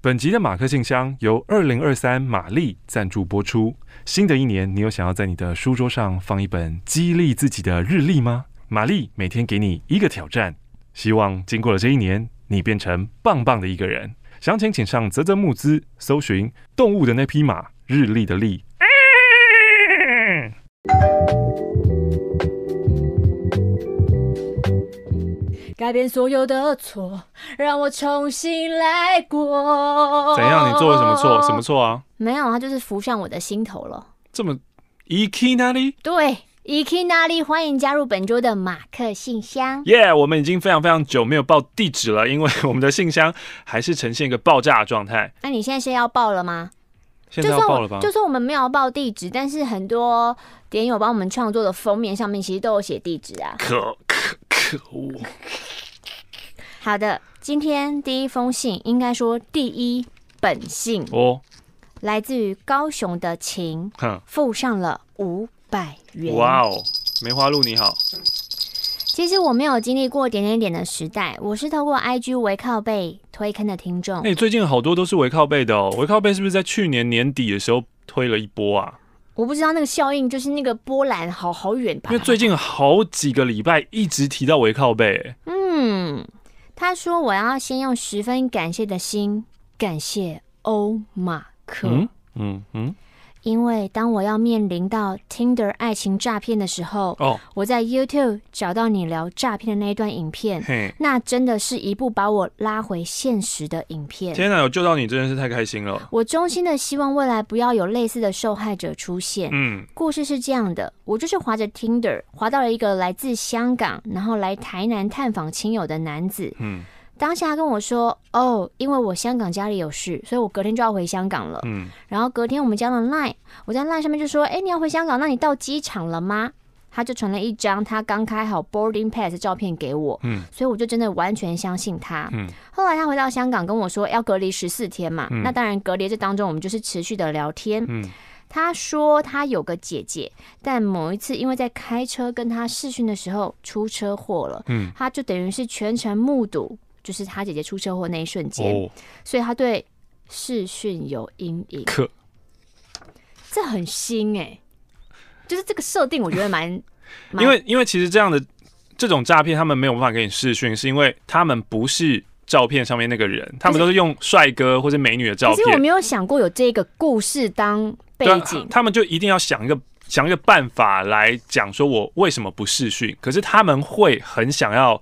本集的马克信箱由二零二三玛丽赞助播出。新的一年，你有想要在你的书桌上放一本激励自己的日历吗？玛丽每天给你一个挑战，希望经过了这一年，你变成棒棒的一个人。详情请上泽泽募资，搜寻动物的那匹马，日历的历。改变所有的错，让我重新来过。怎样？你做了什么错？什么错啊？没有，他就是浮上我的心头了。这么いきなり？对，いきなり，欢迎加入本周的马克信箱。耶！Yeah, 我们已经非常非常久没有报地址了，因为我们的信箱还是呈现一个爆炸的状态。那你现在是要报了吗？现在要报了吧？就算我们没有报地址，但是很多点友帮我们创作的封面上面其实都有写地址啊。可可 可恶！好的，今天第一封信，应该说第一本信哦，来自于高雄的晴，哼，附上了五百元。哇哦，梅花鹿你好。其实我没有经历过点点点的时代，我是透过 IG 微靠背推坑的听众。哎、欸，最近好多都是围靠背的哦，围靠背是不是在去年年底的时候推了一波啊？我不知道那个效应，就是那个波澜好好远吧？因为最近好几个礼拜一直提到围靠背，嗯。他说：“我要先用十分感谢的心感谢欧马克。嗯”嗯嗯嗯，因为当我要面临到 Tinder 爱情诈骗的时候，哦，我在 YouTube 找到你聊诈骗的那一段影片，嘿那真的是一部把我拉回现实的影片。天哪，有救到你真的是太开心了！我衷心的希望未来不要有类似的受害者出现。嗯，故事是这样的。我就是滑着 Tinder，滑到了一个来自香港，然后来台南探访亲友的男子。嗯，当下他跟我说：“哦，因为我香港家里有事，所以我隔天就要回香港了。”嗯，然后隔天我们加了 Line，我在 Line 上面就说：“哎，你要回香港？那你到机场了吗？”他就传了一张他刚开好 boarding pass 的照片给我。嗯，所以我就真的完全相信他。嗯，后来他回到香港跟我说要隔离十四天嘛。嗯，那当然隔离这当中我们就是持续的聊天。嗯。他说他有个姐姐，但某一次因为在开车跟他试训的时候出车祸了，嗯，他就等于是全程目睹，就是他姐姐出车祸那一瞬间，哦，所以他对视讯有阴影。可这很新哎，欸，就是这个设定我觉得蛮，蛮因为因为其实这样的这种诈骗，他们没有办法给你视讯，是因为他们不是。照片上面那个人，他们都是用帅哥或者美女的照片。其实我没有想过有这个故事当背景，他们就一定要想一个想一个办法来讲，说我为什么不视讯？可是他们会很想要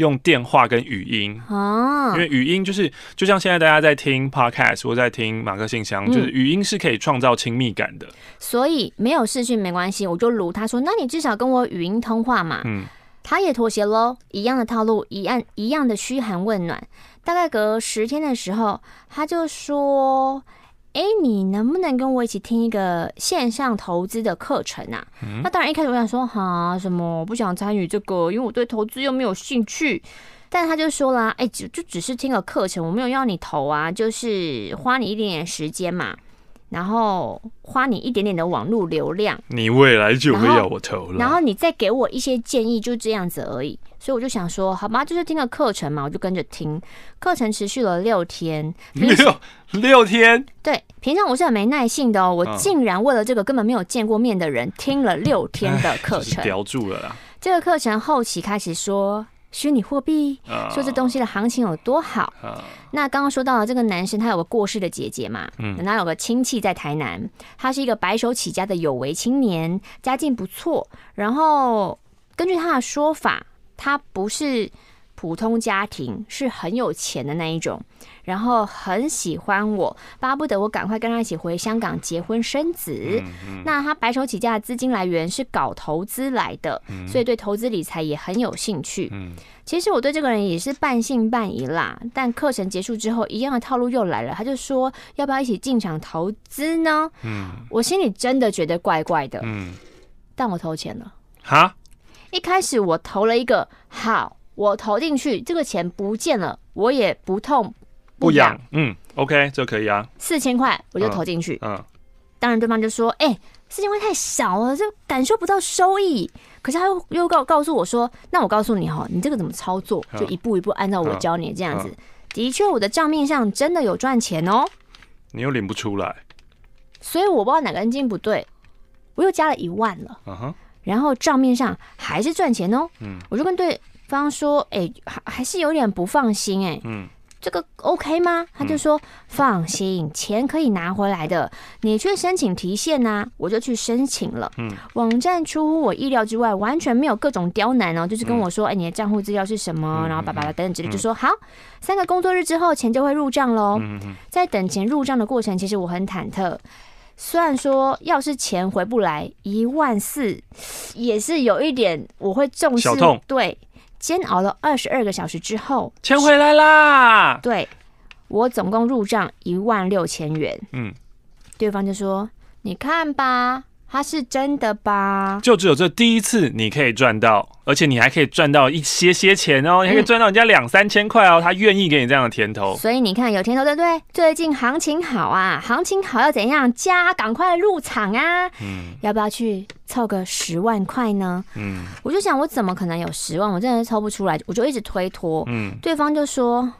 用电话跟语音哦，因为语音就是就像现在大家在听 podcast 或在听马克信箱，就是语音是可以创造亲密感的。所以没有视讯没关系，我就如他说，那你至少跟我语音通话嘛。嗯。他也妥协喽，一样的套路，一样一样的嘘寒问暖。大概隔十天的时候，他就说：“哎，你能不能跟我一起听一个线上投资的课程啊？”嗯、那当然，一开始我想说：“哈，什么？我不想参与这个，因为我对投资又没有兴趣。”但他就说了：“哎，就就只是听个课程，我没有要你投啊，就是花你一点点时间嘛。”然后花你一点点的网络流量，你未来就会要我投了。然后你再给我一些建议，就这样子而已。所以我就想说，好吧，就是听个课程嘛，我就跟着听。课程持续了六天，六六天。对，平常我是很没耐性的哦，我竟然为了这个根本没有见过面的人听了六天的课程，叼住了啦。这个课程后期开始说。虚拟货币，说这东西的行情有多好。那刚刚说到了这个男生，他有个过世的姐姐嘛，嗯，他有个亲戚在台南，他是一个白手起家的有为青年，家境不错。然后根据他的说法，他不是普通家庭，是很有钱的那一种。然后很喜欢我，巴不得我赶快跟他一起回香港结婚生子。嗯嗯、那他白手起家的资金来源是搞投资来的，嗯、所以对投资理财也很有兴趣。嗯、其实我对这个人也是半信半疑啦。但课程结束之后，一样的套路又来了，他就说要不要一起进场投资呢？嗯，我心里真的觉得怪怪的。嗯，但我投钱了。哈，一开始我投了一个好，我投进去，这个钱不见了，我也不痛。不痒，嗯，OK，这可以啊。四千块我就投进去，嗯，嗯，当然对方就说，哎、欸，四千块太少了，这感受不到收益。可是他又又告告诉我说，那我告诉你哈，你这个怎么操作，就一步一步按照我教你这样子。的确，我的账面上真的有赚钱哦。你又领不出来，所以我不知道哪根筋不对，我又加了一万了。嗯哼，然后账面上还是赚钱哦。嗯，我就跟对方说，哎，还还是有点不放心哎。嗯。这个 OK 吗？他就说、嗯、放心，钱可以拿回来的。你去申请提现呐、啊，我就去申请了。嗯，网站出乎我意料之外，完全没有各种刁难哦，就是跟我说，哎、嗯，你的账户资料是什么？嗯、然后叭叭叭等等之类，就说好，三个工作日之后钱就会入账喽。嗯嗯，在等钱入账的过程，其实我很忐忑。虽然说要是钱回不来一万四，也是有一点我会重视。小痛。对。煎熬了二十二个小时之后，钱回来啦！对，我总共入账一万六千元。嗯，对方就说：“你看吧。”他是真的吧？就只有这第一次你可以赚到，而且你还可以赚到一些些钱哦，你还可以赚到人家两三千块哦。他愿意给你这样的甜头，所以你看有甜头对不对？最近行情好啊，行情好要怎样加？赶快入场啊！嗯，要不要去凑个十万块呢？嗯，我就想我怎么可能有十万？我真的是凑不出来，我就一直推脱。嗯，对方就说：“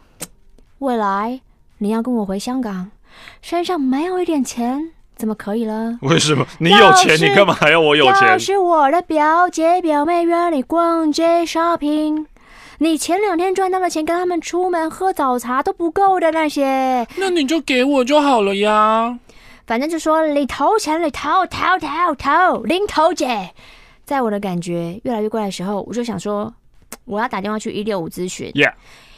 未来你要跟我回香港，身上没有一点钱。”怎么可以了？为什么你有钱，你干嘛还要我有钱？要是我的表姐表妹约你逛街 shopping，你前两天赚到的钱跟他们出门喝早茶都不够的那些，那你就给我就好了呀。反正就说你投钱，你投投投投，零头姐。在我的感觉越来越怪的时候，我就想说，我要打电话去一六五咨询。Yeah，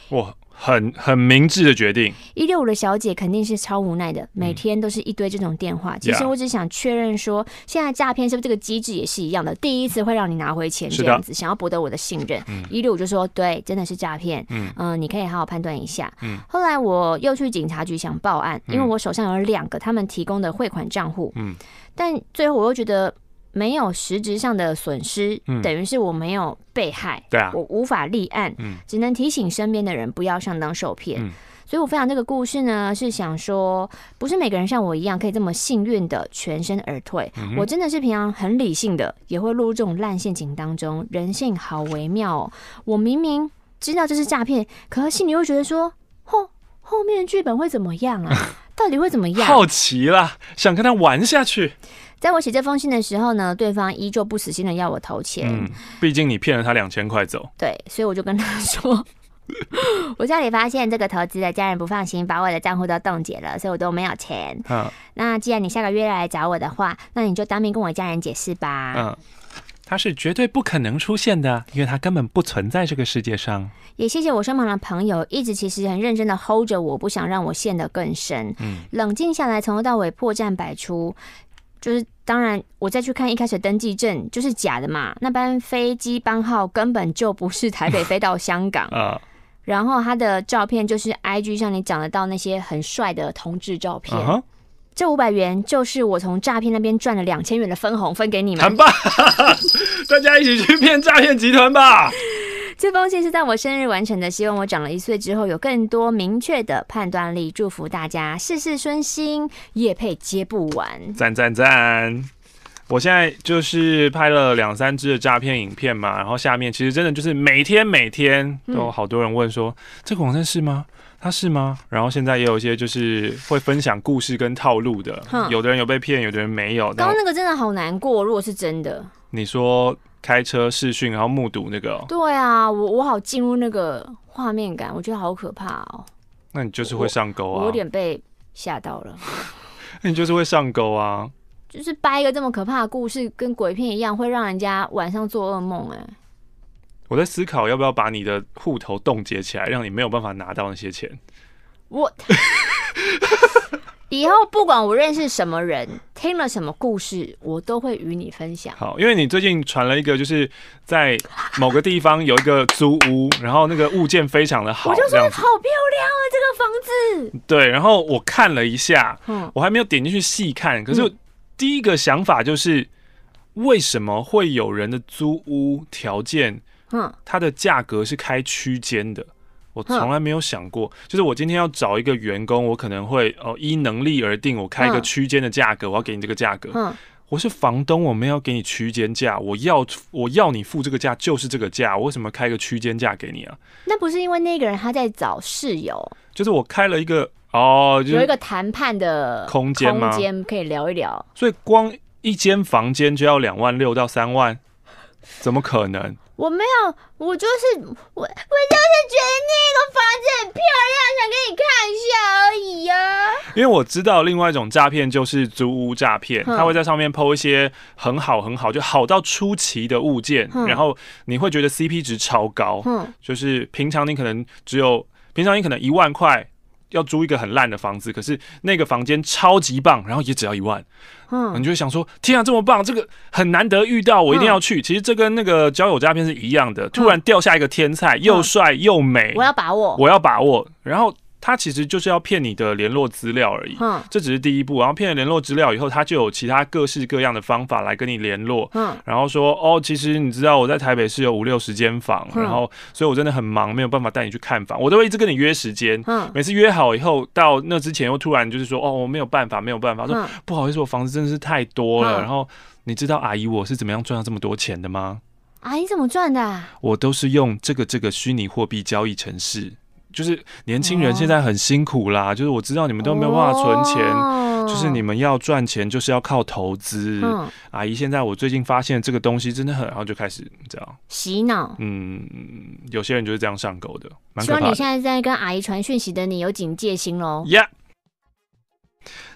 哇。很很明智的决定。一六五的小姐肯定是超无奈的，每天都是一堆这种电话。嗯、其实我只想确认说，现在诈骗是不是这个机制也是一样的？第一次会让你拿回钱这样子，想要博得我的信任。一六五就说对，真的是诈骗。嗯你可以好好判断一下。嗯。后来我又去警察局想报案，因为我手上有两个他们提供的汇款账户。嗯。但最后我又觉得。没有实质上的损失，嗯、等于是我没有被害，对啊，我无法立案，嗯、只能提醒身边的人不要上当受骗。嗯、所以我分享这个故事呢，是想说，不是每个人像我一样可以这么幸运的全身而退。嗯、我真的是平常很理性的，也会落入这种烂陷阱当中。人性好微妙哦，我明明知道这是诈骗，可是心里又觉得说，后后面剧本会怎么样啊？到底会怎么样？好奇啦，想跟他玩下去。在我写这封信的时候呢，对方依旧不死心的要我投钱。嗯，毕竟你骗了他两千块走。对，所以我就跟他说，我家里发现这个投资的家人不放心，把我的账户都冻结了，所以我都没有钱。嗯，那既然你下个月来找我的话，那你就当面跟我家人解释吧。嗯，他是绝对不可能出现的，因为他根本不存在这个世界上。也谢谢我身旁的朋友，一直其实很认真的 hold 着我，不想让我陷得更深。嗯，冷静下来，从头到尾破绽百出。就是当然，我再去看一开始登记证就是假的嘛。那班飞机班号根本就不是台北 飞到香港啊。然后他的照片就是 IG 上你讲得到那些很帅的同志照片。这五百元就是我从诈骗那边赚了两千元的分红，分给你们。很棒，大家一起去骗诈骗集团吧。这封信是在我生日完成的，希望我长了一岁之后有更多明确的判断力。祝福大家事事顺心，夜配接不完。赞赞赞！我现在就是拍了两三支的诈骗影片嘛，然后下面其实真的就是每天每天都有好多人问说：“嗯、这个网站是吗？他是吗？”然后现在也有一些就是会分享故事跟套路的，有的人有被骗，有的人没有。刚刚那个真的好难过，如果是真的，你说。开车视讯，然后目睹那个、喔。对啊，我我好进入那个画面感，我觉得好可怕哦、喔。那你就是会上钩啊！我有点被吓到了。那 你就是会上钩啊！就是掰一个这么可怕的故事，跟鬼片一样，会让人家晚上做噩梦。哎，我在思考要不要把你的户头冻结起来，让你没有办法拿到那些钱。我。以后不管我认识什么人，听了什么故事，我都会与你分享。好，因为你最近传了一个，就是在某个地方有一个租屋，然后那个物件非常的好，我就说好漂亮啊，这个房子。对，然后我看了一下，嗯，我还没有点进去细看，可是第一个想法就是，为什么会有人的租屋条件，嗯，它的价格是开区间的？我从来没有想过，就是我今天要找一个员工，我可能会哦依能力而定，我开一个区间的价格，我要给你这个价格。我是房东，我没有给你区间价，我要我要你付这个价就是这个价，我为什么开个区间价给你啊？那不是因为那个人他在找室友，就是我开了一个哦，就是、有一个谈判的空间吗？空间可以聊一聊。所以光一间房间就要两万六到三万，怎么可能？我没有，我就是我，我就是觉得那个房子很漂亮，想给你看一下而已呀、啊。因为我知道另外一种诈骗就是租屋诈骗，他会在上面 po 一些很好很好，就好到出奇的物件，然后你会觉得 CP 值超高，就是平常你可能只有平常你可能一万块。要租一个很烂的房子，可是那个房间超级棒，然后也只要一万，嗯，你就会想说，天啊，这么棒，这个很难得遇到，我一定要去。嗯、其实这跟那个交友诈骗是一样的，突然掉下一个天菜，嗯、又帅又美，我要把握，我要把握，然后。他其实就是要骗你的联络资料而已，嗯，这只是第一步。然后骗了联络资料以后，他就有其他各式各样的方法来跟你联络，嗯，然后说哦，其实你知道我在台北市有五六十间房，然后所以我真的很忙，没有办法带你去看房，我都会一直跟你约时间，嗯，每次约好以后到那之前又突然就是说哦，我没有办法，没有办法，说不好意思，我房子真的是太多了。然后你知道阿姨我是怎么样赚到这么多钱的吗？阿姨怎么赚的？我都是用这个这个虚拟货币交易程式。就是年轻人现在很辛苦啦，哦、就是我知道你们都没有办法存钱，哦、就是你们要赚钱就是要靠投资。嗯、阿姨，现在我最近发现这个东西真的很，然后就开始这样洗脑。嗯，有些人就是这样上钩的。希望你现在在跟阿姨传讯息的你有警戒心喽。呀，Yeah!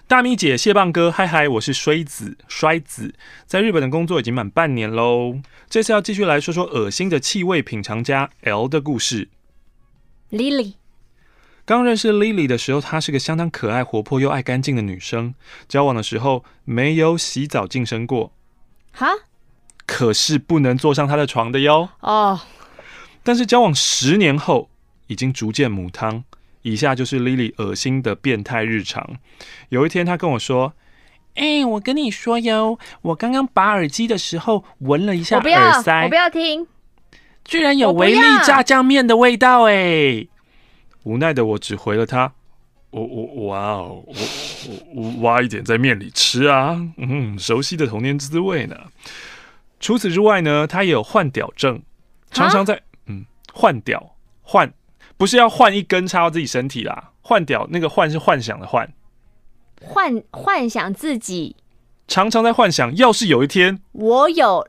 大咪姐、蟹棒哥，嗨嗨，我是衰子，衰子，在日本的工作已经满半年喽。这次要继续来说说恶心的气味品尝家 L 的故事。Lily，刚认识 Lily 的时候，她是个相当可爱、活泼又爱干净的女生。交往的时候没有洗澡净身过，哈？可是不能坐上她的床的哟。哦。Oh. 但是交往十年后，已经逐渐母汤。以下就是 Lily 恶心的变态日常。有一天，她跟我说：“哎、欸，我跟你说哟，我刚刚拔耳机的时候闻了一下耳塞，我不要听。”居然有维力炸酱面的味道哎！无奈的我只回了他：“我我哇哦，我我我挖一点在面里吃啊，嗯，熟悉的童年滋味呢。”除此之外呢，他也有换屌症，常常在蛤嗯换屌换，不是要换一根插到自己身体啦，换屌那个换是幻想的换，幻幻想自己，常常在幻想，要是有一天我有。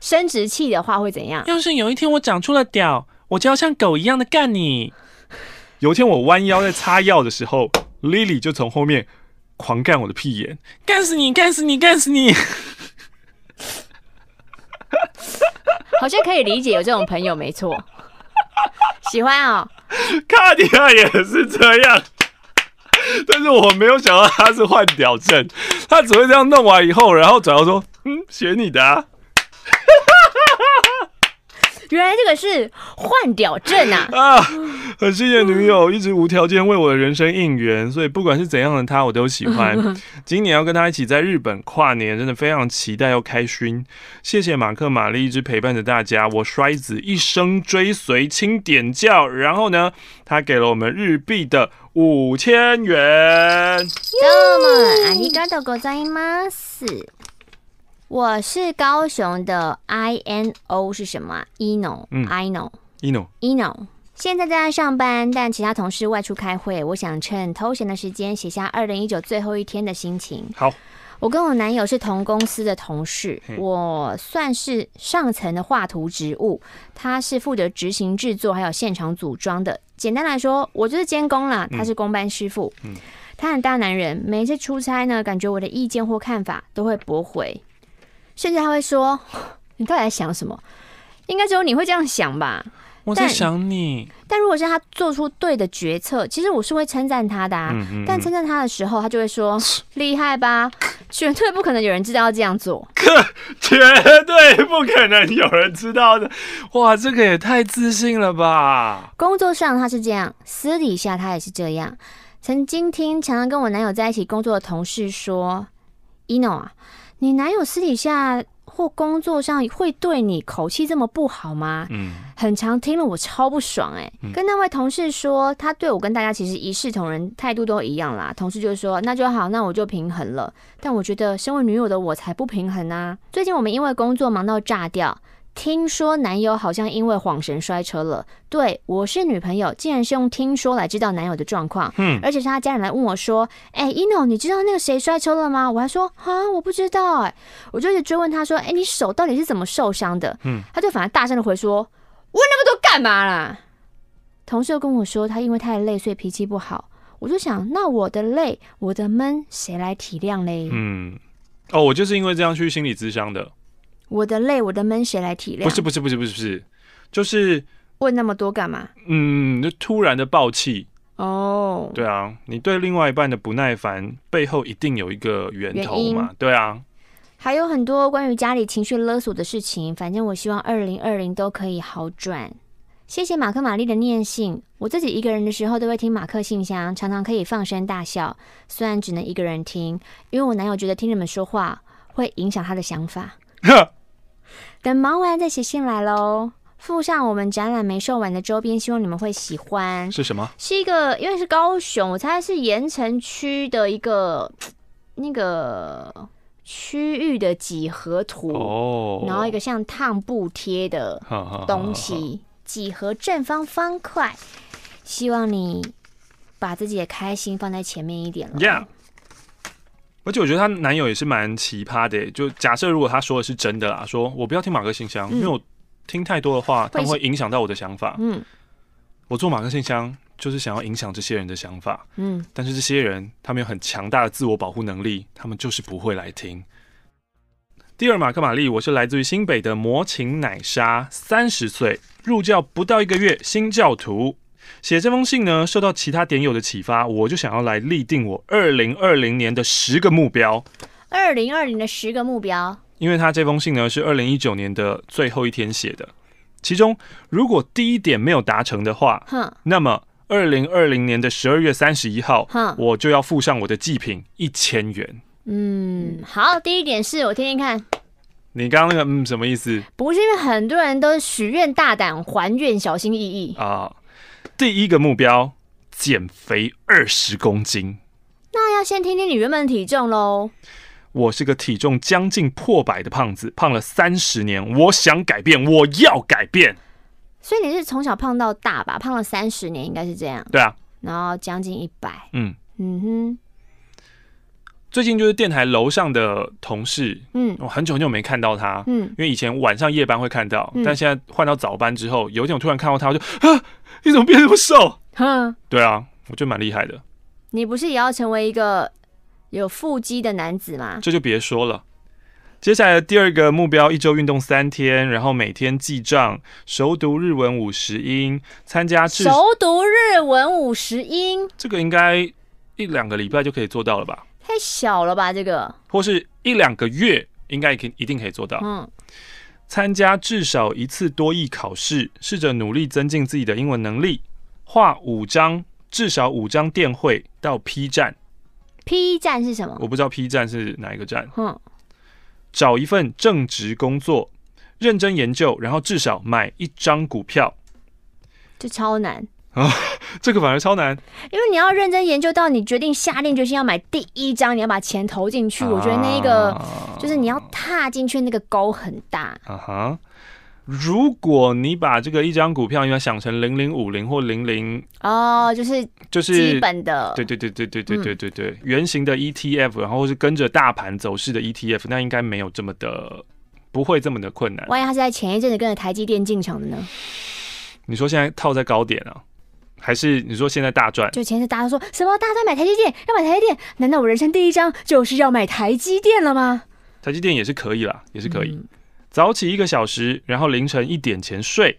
生殖器的话会怎样？要是有一天我长出了屌，我就要像狗一样的干你。有一天我弯腰在擦药的时候，Lily 就从后面狂干我的屁眼，干死你，干死你，干死你！好像可以理解有这种朋友，没错。喜欢啊、哦，卡迪亚也是这样，但是我没有想到他是换屌症，他只会这样弄完以后，然后转头说：“嗯，学你的啊。” 原来这个是换屌症啊！啊，很谢谢女友一直无条件为我的人生应援，所以不管是怎样的她，我都喜欢。今年要跟她一起在日本跨年，真的非常期待又开心。谢谢马克玛丽一直陪伴着大家，我衰子一生追随，请点教。然后呢，他给了我们日币的五千元。どうもありがとうございます。 我是高雄的 I N O 是什么啊？Eno，嗯，I know，Eno，Eno，现在在上班，但其他同事外出开会。我想趁偷闲的时间写下二零一九最后一天的心情。好，我跟我男友是同公司的同事，我算是上层的画图职务，他是负责执行制作还有现场组装的。简单来说，我就是监工啦，他是工班师傅。嗯，他很大男人，每次出差呢，感觉我的意见或看法都会驳回。甚至他会说：“你到底在想什么？应该只有你会这样想吧？”我在想你。但，但如果是他做出对的决策，其实我是会称赞他的啊。嗯嗯嗯，但称赞他的时候，他就会说：“ 厉害吧？绝对不可能有人知道要这样做。”可绝对不可能有人知道的。哇，这个也太自信了吧！工作上他是这样，私底下他也是这样。曾经听常常跟我男友在一起工作的同事说：“Eno 啊。”你男友私底下或工作上会对你口气这么不好吗？嗯，很常听了我超不爽哎、欸。嗯、跟那位同事说，他对我跟大家其实一视同仁，态度都一样啦。同事就说那就好，那我就平衡了。但我觉得身为女友的我才不平衡啊。最近我们因为工作忙到炸掉。听说男友好像因为晃神摔车了。对，我是女朋友，竟然是用听说来知道男友的状况。嗯，而且是他家人来问我说：“哎、欸，一诺，你知道那个谁摔车了吗？”我还说：“啊，我不知道。”哎，我就一直追问他说：“哎、欸，你手到底是怎么受伤的？”嗯，他就反而大声的回说：“问那么多干嘛啦？”同事又跟我说，他因为太累，所以脾气不好。我就想，那我的累，我的闷，谁来体谅嘞？嗯，哦，我就是因为这样去心理咨商的。我的累，我的闷，谁来体谅？不是不是不是不是不是，就是问那么多干嘛？嗯，就突然的暴气哦。Oh, 对啊，你对另外一半的不耐烦背后一定有一个源头嘛？对啊，还有很多关于家里情绪勒索的事情。反正我希望二零二零都可以好转。谢谢马克玛丽的念信，我自己一个人的时候都会听马克信箱，常常可以放声大笑。虽然只能一个人听，因为我男友觉得听你们说话会影响他的想法。等忙完再写信来喽，附上我们展览没售完的周边，希望你们会喜欢。是什么？是一个，因为是高雄，我猜是盐城区的一个 那个区域的几何图哦，然后一个像烫布贴的东西，几何正方方块，希望你把自己的开心放在前面一点了。Yeah. 而且我觉得她男友也是蛮奇葩的，就假设如果他说的是真的啦，说我不要听马克信箱，嗯、因为我听太多的话，他们会影响到我的想法。嗯，我做马克信箱就是想要影响这些人的想法。嗯，但是这些人他们有很强大的自我保护能力，他们就是不会来听。第二，马克玛丽，我是来自于新北的魔琴奶沙，三十岁，入教不到一个月，新教徒。写这封信呢，受到其他点友的启发，我就想要来立定我二零二零年的十个目标。二零二零的十个目标，因为他这封信呢是二零一九年的最后一天写的，其中如果第一点没有达成的话，哼，那么二零二零年的十二月三十一号，哼，我就要附上我的祭品一千元。嗯，好，第一点是我听听看。你刚刚那个嗯什么意思？不是因为很多人都许愿大胆，还愿小心翼翼啊。第一个目标，减肥二十公斤。那要先听听你原本的体重喽。我是个体重将近破百的胖子，胖了三十年。我想改变，我要改变。所以你是从小胖到大吧？胖了三十年，应该是这样。对啊。然后将近一百。嗯嗯哼。最近就是电台楼上的同事，嗯，我很久很久没看到他，嗯，因为以前晚上夜班会看到，嗯、但现在换到早班之后，有一天我突然看到他，我就啊，你怎么变那么瘦？哼，对啊，我觉得蛮厉害的。你不是也要成为一个有腹肌的男子吗？这就别说了。接下来的第二个目标，一周运动三天，然后每天记账，熟读日文五十音，参加熟读日文五十音，这个应该一两个礼拜就可以做到了吧？太小了吧，这个或是一两个月应该可以，一定可以做到。嗯，参加至少一次多益考试，试着努力增进自己的英文能力。画五张至少五张电绘到 P 站。P 站是什么？我不知道 P 站是哪一个站。嗯，找一份正职工作，认真研究，然后至少买一张股票。这超难。啊，这个反而超难，因为你要认真研究到你决定下定决心要买第一张，你要把钱投进去。啊、我觉得那一个就是你要踏进去那个沟很大。啊哈，如果你把这个一张股票你要想成零零五零或零零哦，就是就是基本的，对对对对对对对对对，圆形的 ETF，然后是跟着大盘走势的 ETF，那应该没有这么的，不会这么的困难。万一他是在前一阵子跟着台积电进场的呢？你说现在套在高点啊？还是你说现在大赚？就前次大家都说什么？大家在买台积电，要买台积电？难道我人生第一张就是要买台积电了吗？台积电也是可以啦，也是可以。嗯、早起一个小时，然后凌晨一点前睡。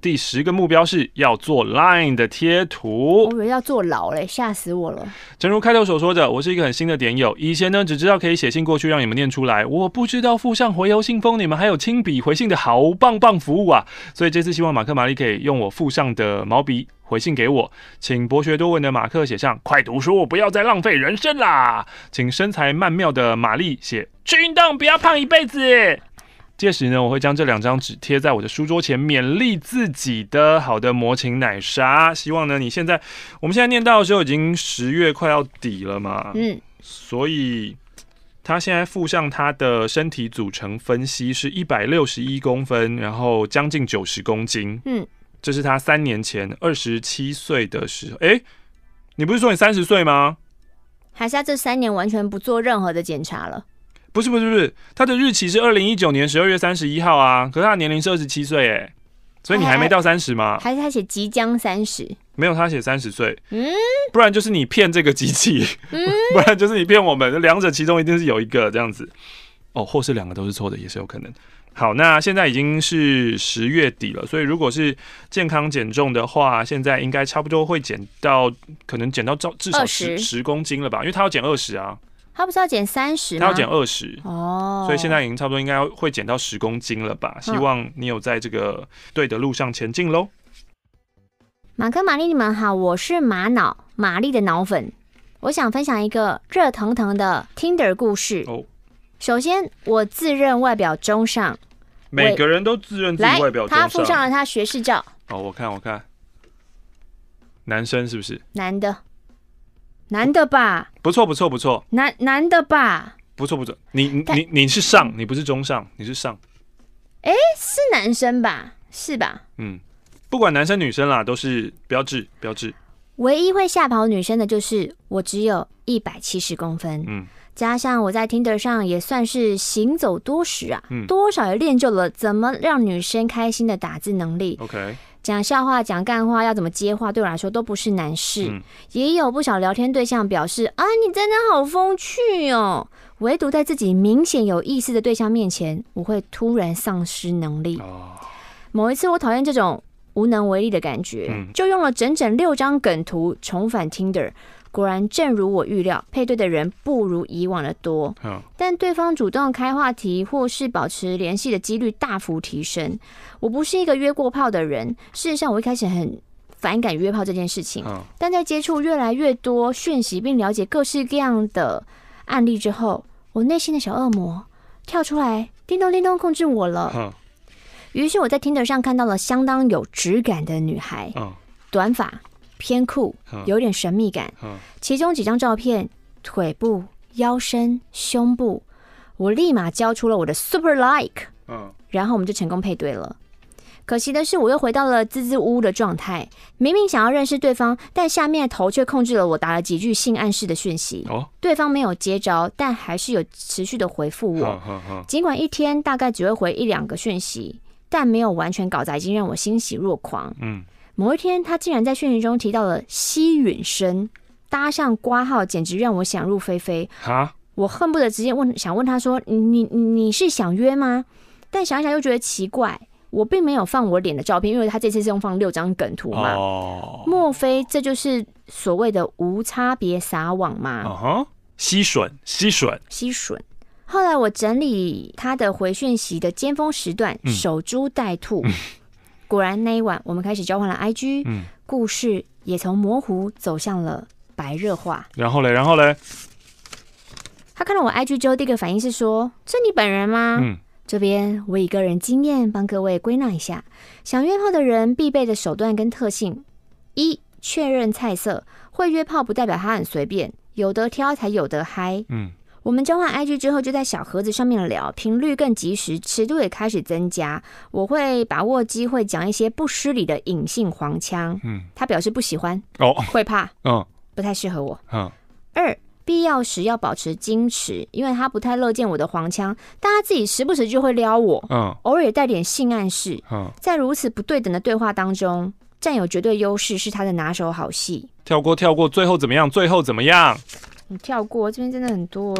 第十个目标是要做 Line 的贴图。我以为要坐牢嘞，吓死我了。正如开头所说的，我是一个很新的点友，以前呢只知道可以写信过去让你们念出来，我不知道附上回邮信封，你们还有亲笔回信的好棒棒服务啊！所以这次希望马克玛丽可以用我附上的毛笔。回信给我，请博学多闻的马克写上“快读书，不要再浪费人生啦”。请身材曼妙的玛丽写“去运动，不要胖一辈子”。届时呢，我会将这两张纸贴在我的书桌前，勉励自己的。好的，魔情奶莎，希望呢，你现在我们现在念到的时候，已经十月快要底了嘛，嗯，所以他现在附上他的身体组成分析，是一百六十一公分，然后将近九十公斤，嗯，这是他三年前二十七岁的时候，哎、欸，你不是说你三十岁吗？还是他这三年完全不做任何的检查了？不是不是不是，他的日期是二零一九年十二月三十一号啊，可是他的年龄是二十七岁哎，所以你还没到三十吗？还是他写即将三十？没有，他写三十岁。嗯，不然就是你骗这个机器，嗯，不然就是你骗我们，两者其中一定是有一个这样子。哦，或是两个都是错的，也是有可能。好，那现在已经是十月底了，所以如果是健康减重的话，现在应该差不多会减到，可能减到至少十十公斤了吧？因为他要减二十啊。他不是要减三十吗？他要减二十哦，所以现在已经差不多应该会减到十公斤了吧？希望你有在这个对的路上前进喽。马克、玛丽，你们好，我是玛瑙，玛丽的脑粉。我想分享一个热腾腾的 Tinder 故事哦。首先，我自认外表中上，每个人都自认自己外表中上。他附上了他学士照。哦，我看，我看，男生是不是？男的。男的吧，不错不错不错，男男的吧，不错不错，你你你是上，你不是中上，你是上，哎、欸，是男生吧，是吧？嗯，不管男生女生啦，都是标志标志。唯一会吓跑女生的就是我只有一百七十公分，嗯，加上我在 Tinder 上也算是行走多时啊，嗯，多少也练就了怎么让女生开心的打字能力。OK。讲笑话、讲干话，要怎么接话，对我来说都不是难事。嗯、也有不少聊天对象表示：“啊，你真的好风趣哦。”唯独在自己明显有意思的对象面前，我会突然丧失能力。哦、某一次，我讨厌这种无能为力的感觉，嗯、就用了整整六张梗图重返 Tinder。果然，正如我预料，配对的人不如以往的多。但对方主动开话题或是保持联系的几率大幅提升。我不是一个约过炮的人，事实上，我一开始很反感约炮这件事情。但在接触越来越多讯息，并了解各式各样的案例之后，我内心的小恶魔跳出来，叮咚叮咚控制我了。于是我在 Tinder 上看到了相当有质感的女孩，短发。偏酷，有点神秘感。其中几张照片，腿部、腰身、胸部，我立马交出了我的 super like。然后我们就成功配对了。可惜的是，我又回到了支支吾吾的状态。明明想要认识对方，但下面的头却控制了我，打了几句性暗示的讯息。对方没有接招，但还是有持续的回复我。尽管一天大概只会回一两个讯息，但没有完全搞砸，已经让我欣喜若狂。嗯。某一天，他竟然在讯息中提到了吸吮声，搭上挂号，简直让我想入非非。哈！我恨不得直接问，想问他说：“你你你是想约吗？”但想一想又觉得奇怪，我并没有放我脸的照片，因为他这次是用放六张梗图嘛。哦。莫非这就是所谓的无差别撒网吗？啊哈，吸吮，吸吮，吸吮。后来我整理他的回讯息的尖峰时段，嗯、守株待兔。嗯果然那一晚，我们开始交换了 IG，嗯，故事也从模糊走向了白热化。然后嘞，然后嘞，他看到我 IG 之后，第一个反应是说：“这你本人吗？”嗯，这边我以个人经验帮各位归纳一下，想约炮的人必备的手段跟特性：一、确认菜色，会约炮不代表他很随便，有得挑才有得嗨。嗯。我们交换 IG 之后，就在小盒子上面聊，频率更及时，尺度也开始增加。我会把握机会讲一些不失礼的隐性黄腔。嗯，他表示不喜欢哦，会怕，嗯，不太适合我。嗯，二，必要时要保持矜持，因为他不太乐见我的黄腔，但他自己时不时就会撩我。嗯，偶尔也带点性暗示。嗯，在如此不对等的对话当中，占有绝对优势是他的拿手好戏。跳过，跳过，最后怎么样？最后怎么样？你跳过这边真的很多，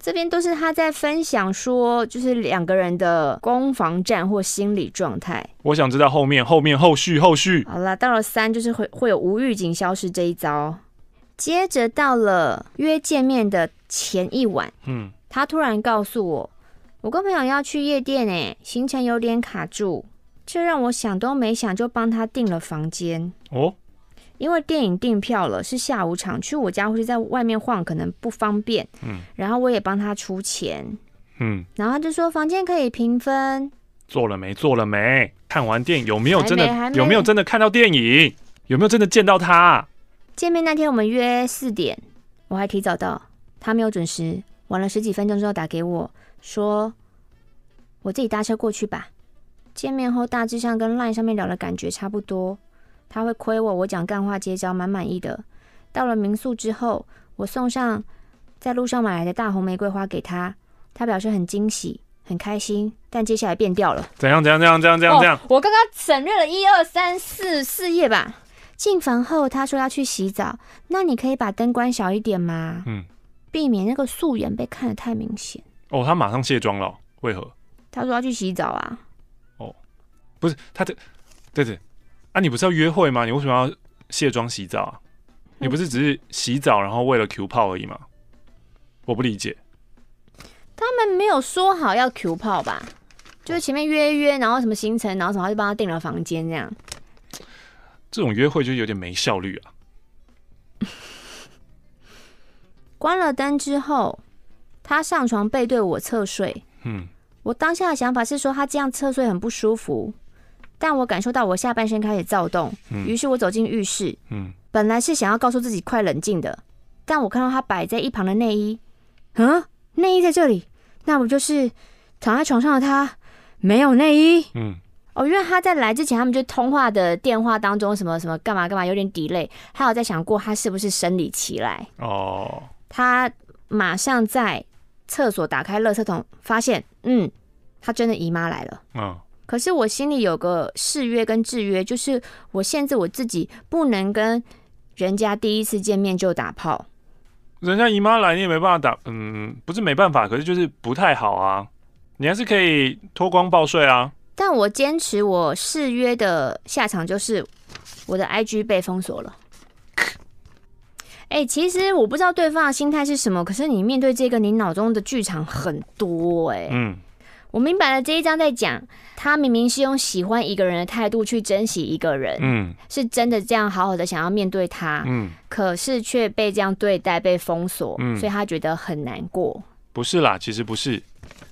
这边都是他在分享说，就是两个人的攻防战或心理状态。我想知道后面、后面、后续、后续。好了，到了三就是会会有无预警消失这一招。接着到了约见面的前一晚，嗯，他突然告诉我，我跟朋友要去夜店，诶，行程有点卡住，这让我想都没想就帮他订了房间。哦。因为电影订票了，是下午场，去我家或是在外面晃可能不方便。嗯，然后我也帮他出钱。嗯，然后他就说房间可以平分。做了没？做了没？看完电影有没有真的？有没有真的看到电影？有没有真的见到他？见面那天我们约四点，我还提早到，他没有准时，晚了十几分钟之后打给我说，我自己搭车过去吧。见面后大致上跟 LINE 上面聊的感觉差不多。他会亏我，我讲干话结交，蛮满意的。到了民宿之后，我送上在路上买来的大红玫瑰花给他，他表示很惊喜，很开心。但接下来变掉了，怎样？怎样？怎样？怎样？怎样？怎样？哦，我刚刚省略了一二三四四页吧。进房后，他说要去洗澡，那你可以把灯关小一点吗？嗯，避免那个素颜被看得太明显。哦，他马上卸妆了，为何？他说要去洗澡啊。哦，不是他的，对对。啊，你不是要约会吗？你为什么要卸妆洗澡啊？你不是只是洗澡，然后为了 Q 泡而已吗？我不理解。他们没有说好要 Q 泡吧？就是前面约一约，然后什么行程，然后什么他就帮他订了房间这样。这种约会就有点没效率啊。关了灯之后，他上床背对我侧睡。嗯，我当下的想法是说，他这样侧睡很不舒服。但我感受到我下半身开始躁动，于是我走进浴室。嗯，本来是想要告诉自己快冷静的，但我看到他摆在一旁的内衣，嗯，内衣在这里，那不就是躺在床上的他没有内衣？嗯，哦，因为他在来之前，他们就通话的电话当中什么什么干嘛干嘛有点 delay，他有在想过他是不是生理期来？哦，他马上在厕所打开垃圾桶，发现，嗯，他真的姨妈来了。嗯。可是我心里有个誓约跟制约，就是我限制我自己不能跟人家第一次见面就打炮。人家姨妈来，你也没办法打，嗯，不是没办法，可是就是不太好啊。你还是可以脱光报税啊。但我坚持我誓约的下场就是我的 IG 被封锁了。哎、欸，其实我不知道对方的心态是什么，可是你面对这个，你脑中的剧场很多哎、欸。嗯。我明白了，这一章在讲，他明明是用喜欢一个人的态度去珍惜一个人，嗯，是真的这样好好的想要面对他，嗯，可是却被这样对待，被封锁，嗯，所以他觉得很难过。不是啦，其实不是，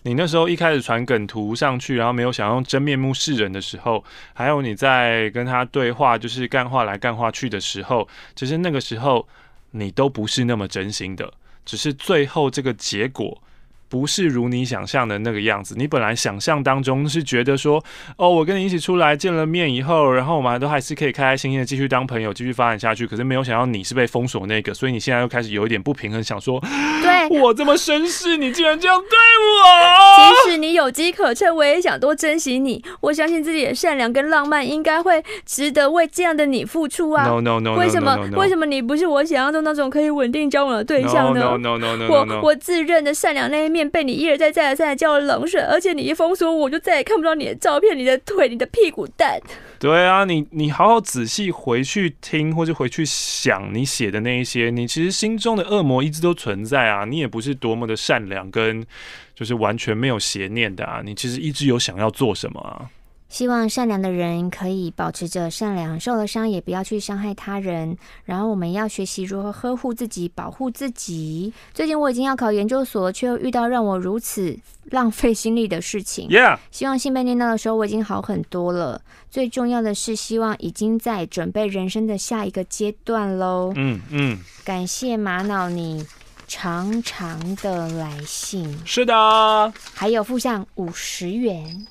你那时候一开始传梗图上去，然后没有想用真面目示人的时候，还有你在跟他对话，就是干话来干话去的时候，其实那个时候你都不是那么真心的，只是最后这个结果。不是如你想象的那个样子。你本来想象当中是觉得说，哦，我跟你一起出来见了面以后，然后我们都还是可以开开心心的继续当朋友，继续发展下去。可是没有想到你是被封锁那个，所以你现在又开始有一点不平衡，想说，对我这么绅士，你竟然这样对我。即使你有机可乘，我也想多珍惜你。我相信自己的善良跟浪漫应该会值得为这样的你付出啊。No no no. 为什么为什么你不是我想象中那种可以稳定交往的对象呢 no, no, no, no, no, no, no. 我我自认的善良那一面。面被你一而再、再而三的浇了冷水，而且你一封锁，我就再也看不到你的照片、你的腿、你的屁股蛋。对啊，你你好好仔细回去听，或者回去想你写的那一些，你其实心中的恶魔一直都存在啊。你也不是多么的善良，跟就是完全没有邪念的啊。你其实一直有想要做什么啊。希望善良的人可以保持着善良，受了伤也不要去伤害他人。然后我们要学习如何呵护自己，保护自己。最近我已经要考研究所，却又遇到让我如此浪费心力的事情。Yeah. 希望信被念到的时候我已经好很多了。最重要的是，希望已经在准备人生的下一个阶段喽。嗯嗯，感谢玛瑙你长长的来信。是的，还有附上五十元。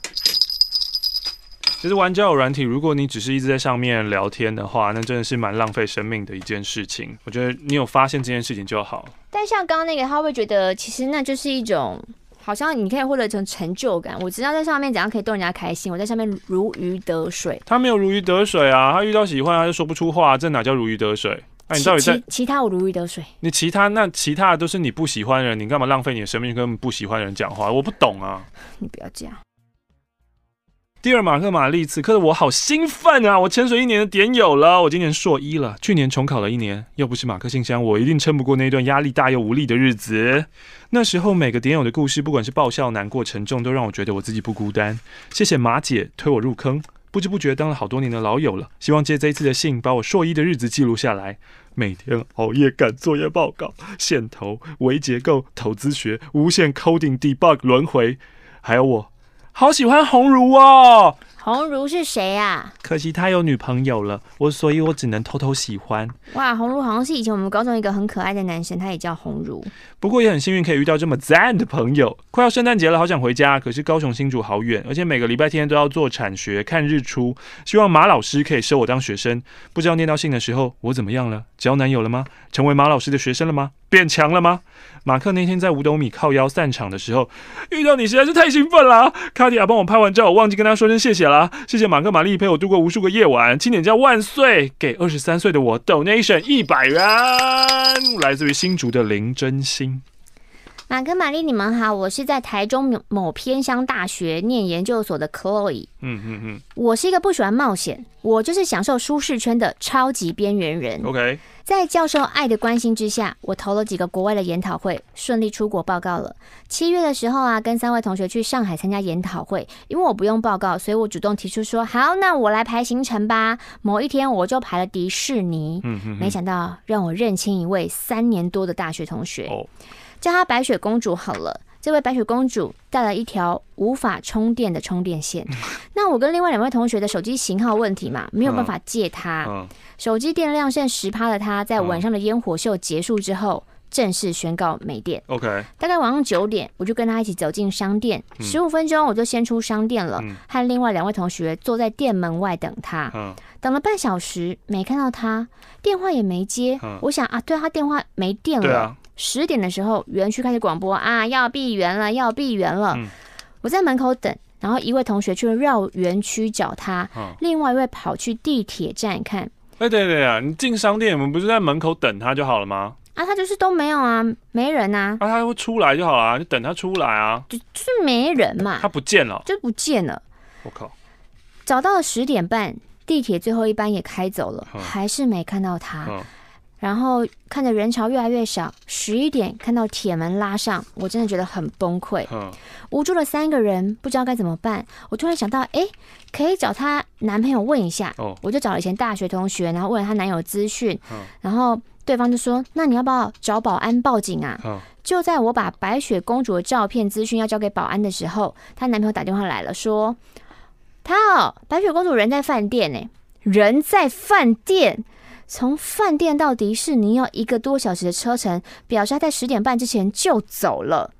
其实玩交友软体，如果你只是一直在上面聊天的话，那真的是蛮浪费生命的一件事情。我觉得你有发现这件事情就好。但像刚刚那个，他会觉得其实那就是一种，好像你可以获得一种成就感。我知道在上面怎样可以逗人家开心，我在上面如鱼得水。他没有如鱼得水啊，他遇到喜欢他就说不出话，这哪叫如鱼得水？那、啊、你到底在其，其他我如鱼得水？你其他那其他的都是你不喜欢的人，你干嘛浪费你的生命跟不喜欢的人讲话？我不懂啊！你不要这样。第二马克玛丽，此刻的我好兴奋啊！我潜水一年的点有了，我今年硕一了。去年重考了一年，要不是马克信箱，我一定撑不过那段压力大又无力的日子。那时候每个点友的故事，不管是爆笑、难过、沉重，都让我觉得我自己不孤单。谢谢马姐推我入坑。不知不觉当了好多年的老友了。希望借这一次的信，把我硕一的日子记录下来。每天熬夜赶作业报告，线头、微结构、投资学、无限 coding、debug 轮回，还有我，好喜欢鸿儒哦。鸿儒是谁啊？可惜他有女朋友了，我所以，我只能偷偷喜欢。哇，红儒好像是以前我们高中一个很可爱的男生，他也叫红儒。不过也很幸运可以遇到这么赞的朋友。快要圣诞节了，好想回家，可是高雄新竹好远，而且每个礼拜天都要做产学、看日出。希望马老师可以收我当学生。不知道念到信的时候我怎么样了？交男友了吗？成为马老师的学生了吗？变强了吗？马克那天在五斗米靠腰散场的时候，遇到你实在是太兴奋了。卡迪亚帮我拍完照，我忘记跟他说声谢谢了。谢谢马克、玛丽陪我度过无数个夜晚。青年家万岁！给二十三岁的我 donation 一百元，来自于新竹的林真心。马克、玛丽，你们好，我是在台中某偏乡大学念研究所的 Chloe。嗯嗯嗯，我是一个不喜欢冒险，我就是享受舒适圈的超级边缘人。OK，在教授爱的关心之下，我投了几个国外的研讨会，顺利出国报告了。七月的时候啊，跟三位同学去上海参加研讨会，因为我不用报告，所以我主动提出说好，那我来排行程吧。某一天我就排了迪士尼。嗯嗯，没想到让我认清一位三年多的大学同学。Oh. 叫她白雪公主好了。这位白雪公主带了一条无法充电的充电线。那我跟另外两位同学的手机型号问题嘛，没有办法借她。手机电量剩十趴的她，在晚上的烟火秀结束之后，正式宣告没电。OK，大概晚上九点，我就跟他一起走进商店。十五分钟，我就先出商店了，和另外两位同学坐在店门外等她。等了半小时，没看到他，电话也没接。我想啊，对，他电话没电了。十点的时候，园区开始广播啊，要闭园了，要闭园了。嗯、我在门口等，然后一位同学去绕园区找他，嗯、另外一位跑去地铁站看。哎，对对啊，你进商店，我们不是在门口等他就好了吗？啊，他就是都没有啊，没人啊。啊，他会出来就好了，就等他出来啊。就就是没人嘛。他不见了，就不见了。我靠！找到了十点半，地铁最后一班也开走了，嗯、还是没看到他。嗯然后看着人潮越来越少，十一点看到铁门拉上，我真的觉得很崩溃。嗯、无助了三个人，不知道该怎么办。我突然想到，哎，可以找她男朋友问一下。哦、我就找了以前大学同学，然后问了她男友资讯。嗯、然后对方就说：“那你要不要找保安报警啊？”嗯、就在我把白雪公主的照片资讯要交给保安的时候，她男朋友打电话来了，说：“她哦，白雪公主人在饭店呢，人在饭店。”从饭店到迪士尼要一个多小时的车程，表示他在十点半之前就走了。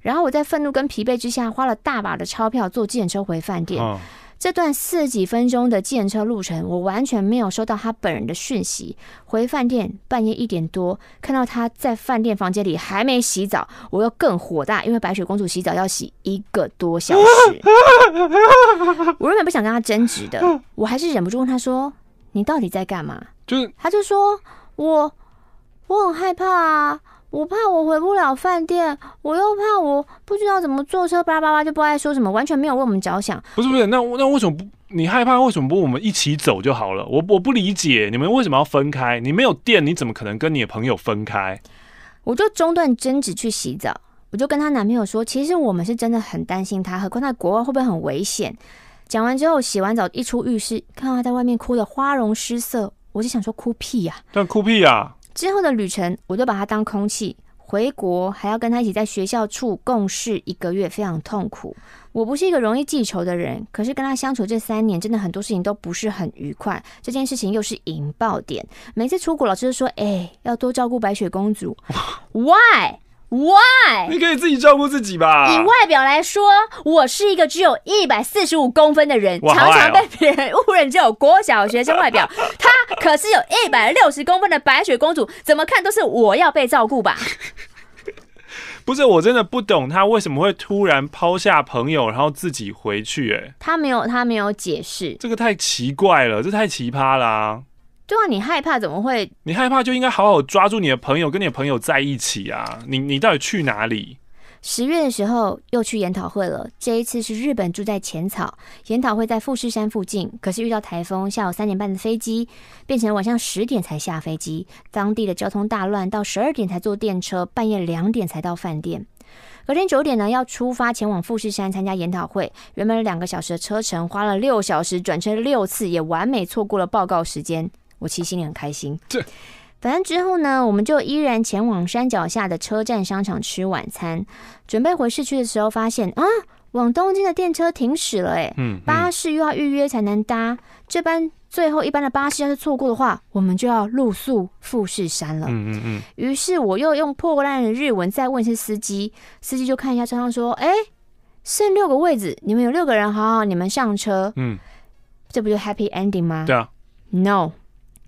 然后我在愤怒跟疲惫之下，花了大把的钞票坐计程车回饭店。哦、这段四十几分钟的计程车路程，我完全没有收到他本人的讯息。回饭店半夜一点多，看到他在饭店房间里还没洗澡，我又更火大，因为白雪公主洗澡要洗一个多小时。我原本不想跟他争执的，我还是忍不住问他说：“你到底在干嘛？”就是，他就说我我很害怕啊，我怕我回不了饭店，我又怕我不知道怎么坐车，巴拉巴拉就不爱说什么，完全没有为我们着想。不是不是，那那为什么不你害怕？为什么不我们一起走就好了？我我不理解你们为什么要分开？你没有电，你怎么可能跟你的朋友分开？我就中断争执去洗澡，我就跟她男朋友说，其实我们是真的很担心她，何况在国外会不会很危险？讲完之后，洗完澡一出浴室，看到他在外面哭得花容失色。我就想说哭屁呀、啊！但哭屁呀、啊！之后的旅程，我就把他当空气。回国还要跟他一起在学校处共事一个月，非常痛苦。我不是一个容易记仇的人，可是跟他相处这三年，真的很多事情都不是很愉快。这件事情又是引爆点。每次出国，老师就说：“哎、欸，要多照顾白雪公主。” Why？Why？你可以自己照顾自己吧。以外表来说，我是一个只有一百四十五公分的人，常常被别人误认只有国小学生外表。她可是有一百六十公分的白雪公主，怎么看都是我要被照顾吧？不是，我真的不懂她为什么会突然抛下朋友，然后自己回去。哎，她没有，她没有解释。这个太奇怪了，这太奇葩啦、啊。对啊，你害怕怎么会？你害怕就应该好好抓住你的朋友，跟你的朋友在一起啊！你你到底去哪里？十月的时候又去研讨会了，这一次是日本住在浅草，研讨会在富士山附近，可是遇到台风，下午三点半的飞机变成晚上十点才下飞机，当地的交通大乱，到十二点才坐电车，半夜两点才到饭店。隔天九点呢，要出发前往富士山参加研讨会。原本两个小时的车程，花了六小时转车六次，也完美错过了报告时间。我其实心里很开心。对，反正之后呢，我们就依然前往山脚下的车站商场吃晚餐。准备回市区的时候，发现啊，往东京的电车停驶了，哎，嗯，巴士又要预约才能搭。这班最后一班的巴士要是错过的话，我们就要露宿富士山了。嗯嗯嗯。于是我又用破烂的日文再问一次司机，司机就看一下车上说：“哎，剩六个位置，你们有六个人，好好，你们上车。”嗯，这不就 happy ending 吗？对啊。No。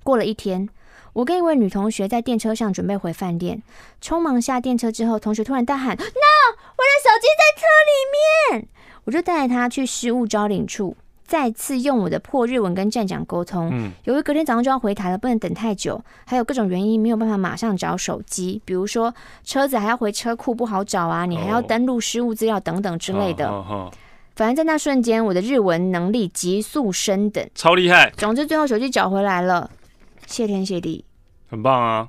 过了一天，我跟一位女同学在电车上准备回饭店，匆忙下电车之后，同学突然大喊：“No！我的手机在车里面！”我就带她去失物招领处，再次用我的破日文跟站长沟通。嗯，由于隔天早上就要回台了，不能等太久，还有各种原因没有办法马上找手机，比如说车子还要回车库不好找啊，你还要登录失物资料等等之类的。Oh. Oh. Oh. Oh. 反正在那瞬间，我的日文能力急速升等，超厉害。总之，最后手机找回来了。谢天谢地，很棒啊！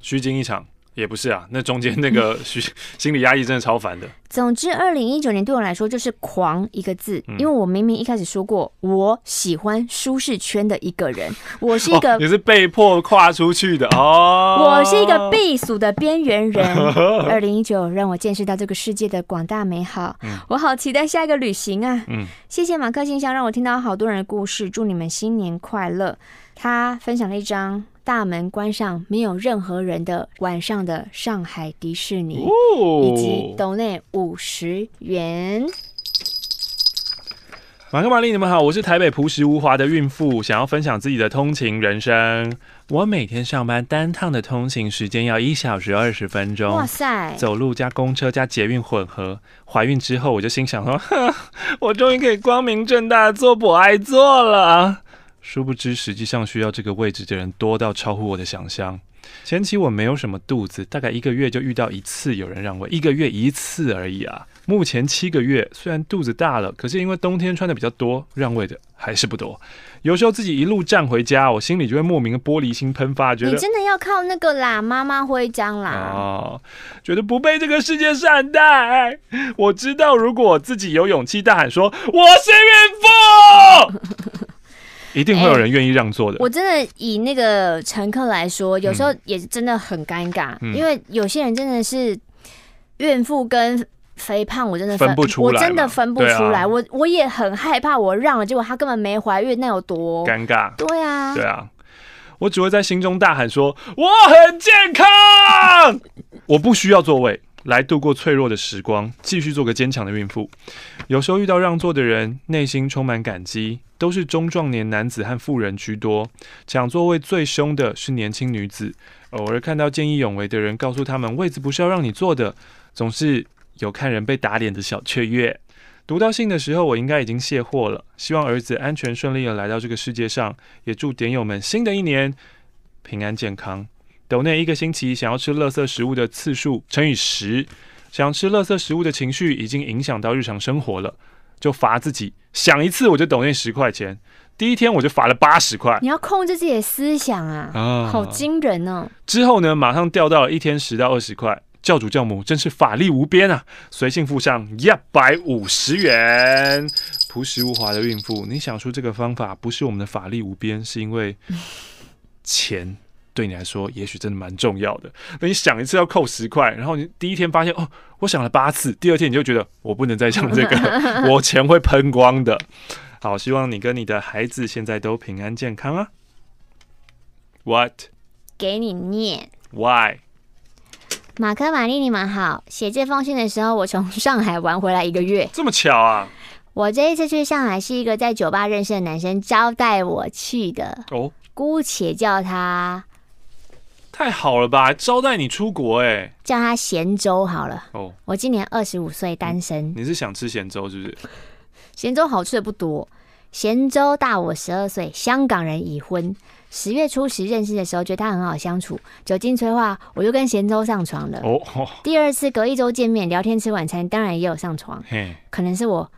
虚惊一场也不是啊，那中间那个 虚心理压抑真的超烦的。总之，二零一九年对我来说就是“狂”一个字，嗯，因为我明明一开始说过我喜欢舒适圈的一个人，我是一个也，哦，是被迫跨出去的哦，我是一个避暑的边缘人。二零一九让我见识到这个世界的广大美好，嗯，我好期待下一个旅行啊！嗯，谢谢马克信箱，让我听到好多人的故事，祝你们新年快乐。他分享了一张大门关上没有任何人的晚上的上海迪士尼，哦、以及斗内五十元。马克、玛丽，你们好，我是台北朴实无华的孕妇，想要分享自己的通勤人生。我每天上班单趟的通勤时间要一小时二十分钟，哇塞，走路加公车加捷运混合。怀孕之后，我就心想说，哼，我终于可以光明正大的做博爱做了。殊不知，实际上需要这个位置的人多到超乎我的想象。前期我没有什么肚子，大概一个月就遇到一次有人让位，一个月一次而已啊。目前七个月，虽然肚子大了，可是因为冬天穿的比较多，让位的还是不多。有时候自己一路站回家，我心里就会莫名的玻璃心喷发，觉得你真的要靠那个啦，妈妈徽章啦。哦，觉得不被这个世界善待。我知道，如果我自己有勇气大喊说我是孕妇。一定会有人愿意让座的。欸，我真的以那个乘客来说，有时候也真的很尴尬，嗯，因为有些人真的是孕妇跟肥胖，我真的分，分不出来，我真的分不出来。啊，我我也很害怕，我让了，结果她根本没怀孕，那有多尴尬？对啊，对啊，我只会在心中大喊说：“我很健康，我不需要座位。”来度过脆弱的时光，继续做个坚强的孕妇。有时候遇到让座的人，内心充满感激，都是中壮年男子和妇人居多。抢座位最凶的是年轻女子。偶尔看到见义勇为的人，告诉他们位子不是要让你坐的，总是有看人被打脸的小雀跃。读到信的时候，我应该已经卸货了。希望儿子安全顺利的来到这个世界上，也祝点友们新的一年平安健康。斗内一个星期想要吃垃圾食物的次数乘以十，想吃垃圾食物的情绪已经影响到日常生活了，就罚自己想一次我就抖内十块钱。第一天我就罚了八十块。你要控制自己的思想啊，啊好惊人哦！之后呢，马上掉到了一天十到二十块。教主教母真是法力无边啊！随性附上一百五十元。朴实无华的孕妇，你想出这个方法不是我们的法力无边，是因为钱。对你来说，也许真的蛮重要的。那你想一次要扣十块，然后你第一天发现哦，我想了八次，第二天你就觉得我不能再想这个，我钱会喷光的。好，希望你跟你的孩子现在都平安健康啊。What？给你念。Why？马克、玛丽，你们好。写这封信的时候，我从上海玩回来一个月。这么巧啊！我这一次去上海是一个在酒吧认识的男生招待我去的。哦，姑且叫他。太好了吧，招待你出国哎、欸，叫他咸粥好了。哦，我今年二十五岁，单身。你是想吃咸粥是不是？咸粥好吃的不多，咸粥大我十二岁，香港人，已婚。十月初时认识的时候，觉得他很好相处，酒精催化，我就跟咸粥上床了。哦，哦第二次隔一周见面聊天吃晚餐，当然也有上床。嘿，可能是我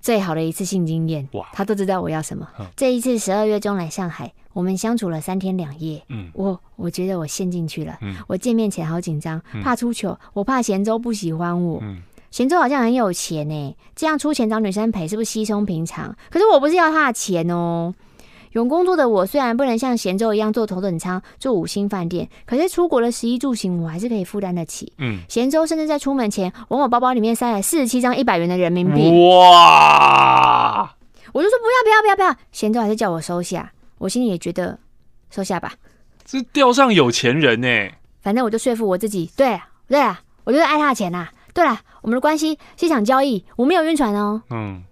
最好的一次性经验。哇，他都知道我要什么。呵这一次十二月中来上海。我们相处了三天两夜，嗯，我我觉得我陷进去了，嗯，我见面前好紧张，怕出糗，我怕咸粥不喜欢我，嗯，贤州好像很有钱呢，这样出钱找女生陪是不是稀松平常？可是我不是要他的钱哦。有工作的我虽然不能像贤州一样坐头等舱住五星饭店，可是出国的食衣住行我还是可以负担得起。嗯，贤州甚至在出门前往我包包里面塞了四十七张一百元的人民币。哇！我就说不要不要不要不要，贤州还是叫我收下。我心里也觉得收下吧。这钓上有钱人呢？反正我就说服我自己，对对啊，我就是爱他的钱呐、啊。对了，我们的关系是一场交易，我没有晕船哦。嗯，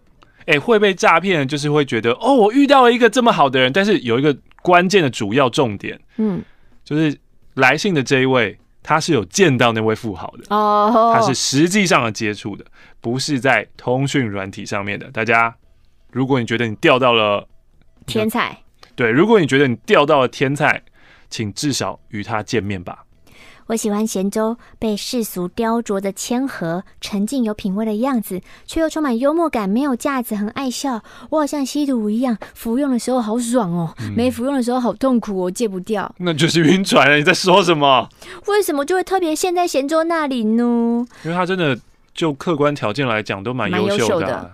哎、欸，会被诈骗就是会觉得哦，我遇到了一个这么好的人，但是有一个关键的主要重点，嗯，就是来信的这一位，他是有见到那位富豪的哦，他是实际上的接触的，不是在通讯软体上面的。大家，如果你觉得你钓到了天菜，对，如果你觉得你钓到了天菜，请至少与他见面吧。我喜欢贤州被世俗雕琢的谦和、沉静、有品味的样子，却又充满幽默感，没有架子，很爱笑。我好像吸毒一样，服用的时候好爽哦，嗯、没服用的时候好痛苦哦，戒不掉。那就是晕船了。你在说什么？为什么就会特别陷在贤州那里呢？因为他真的就客观条件来讲都蛮优秀的，啊。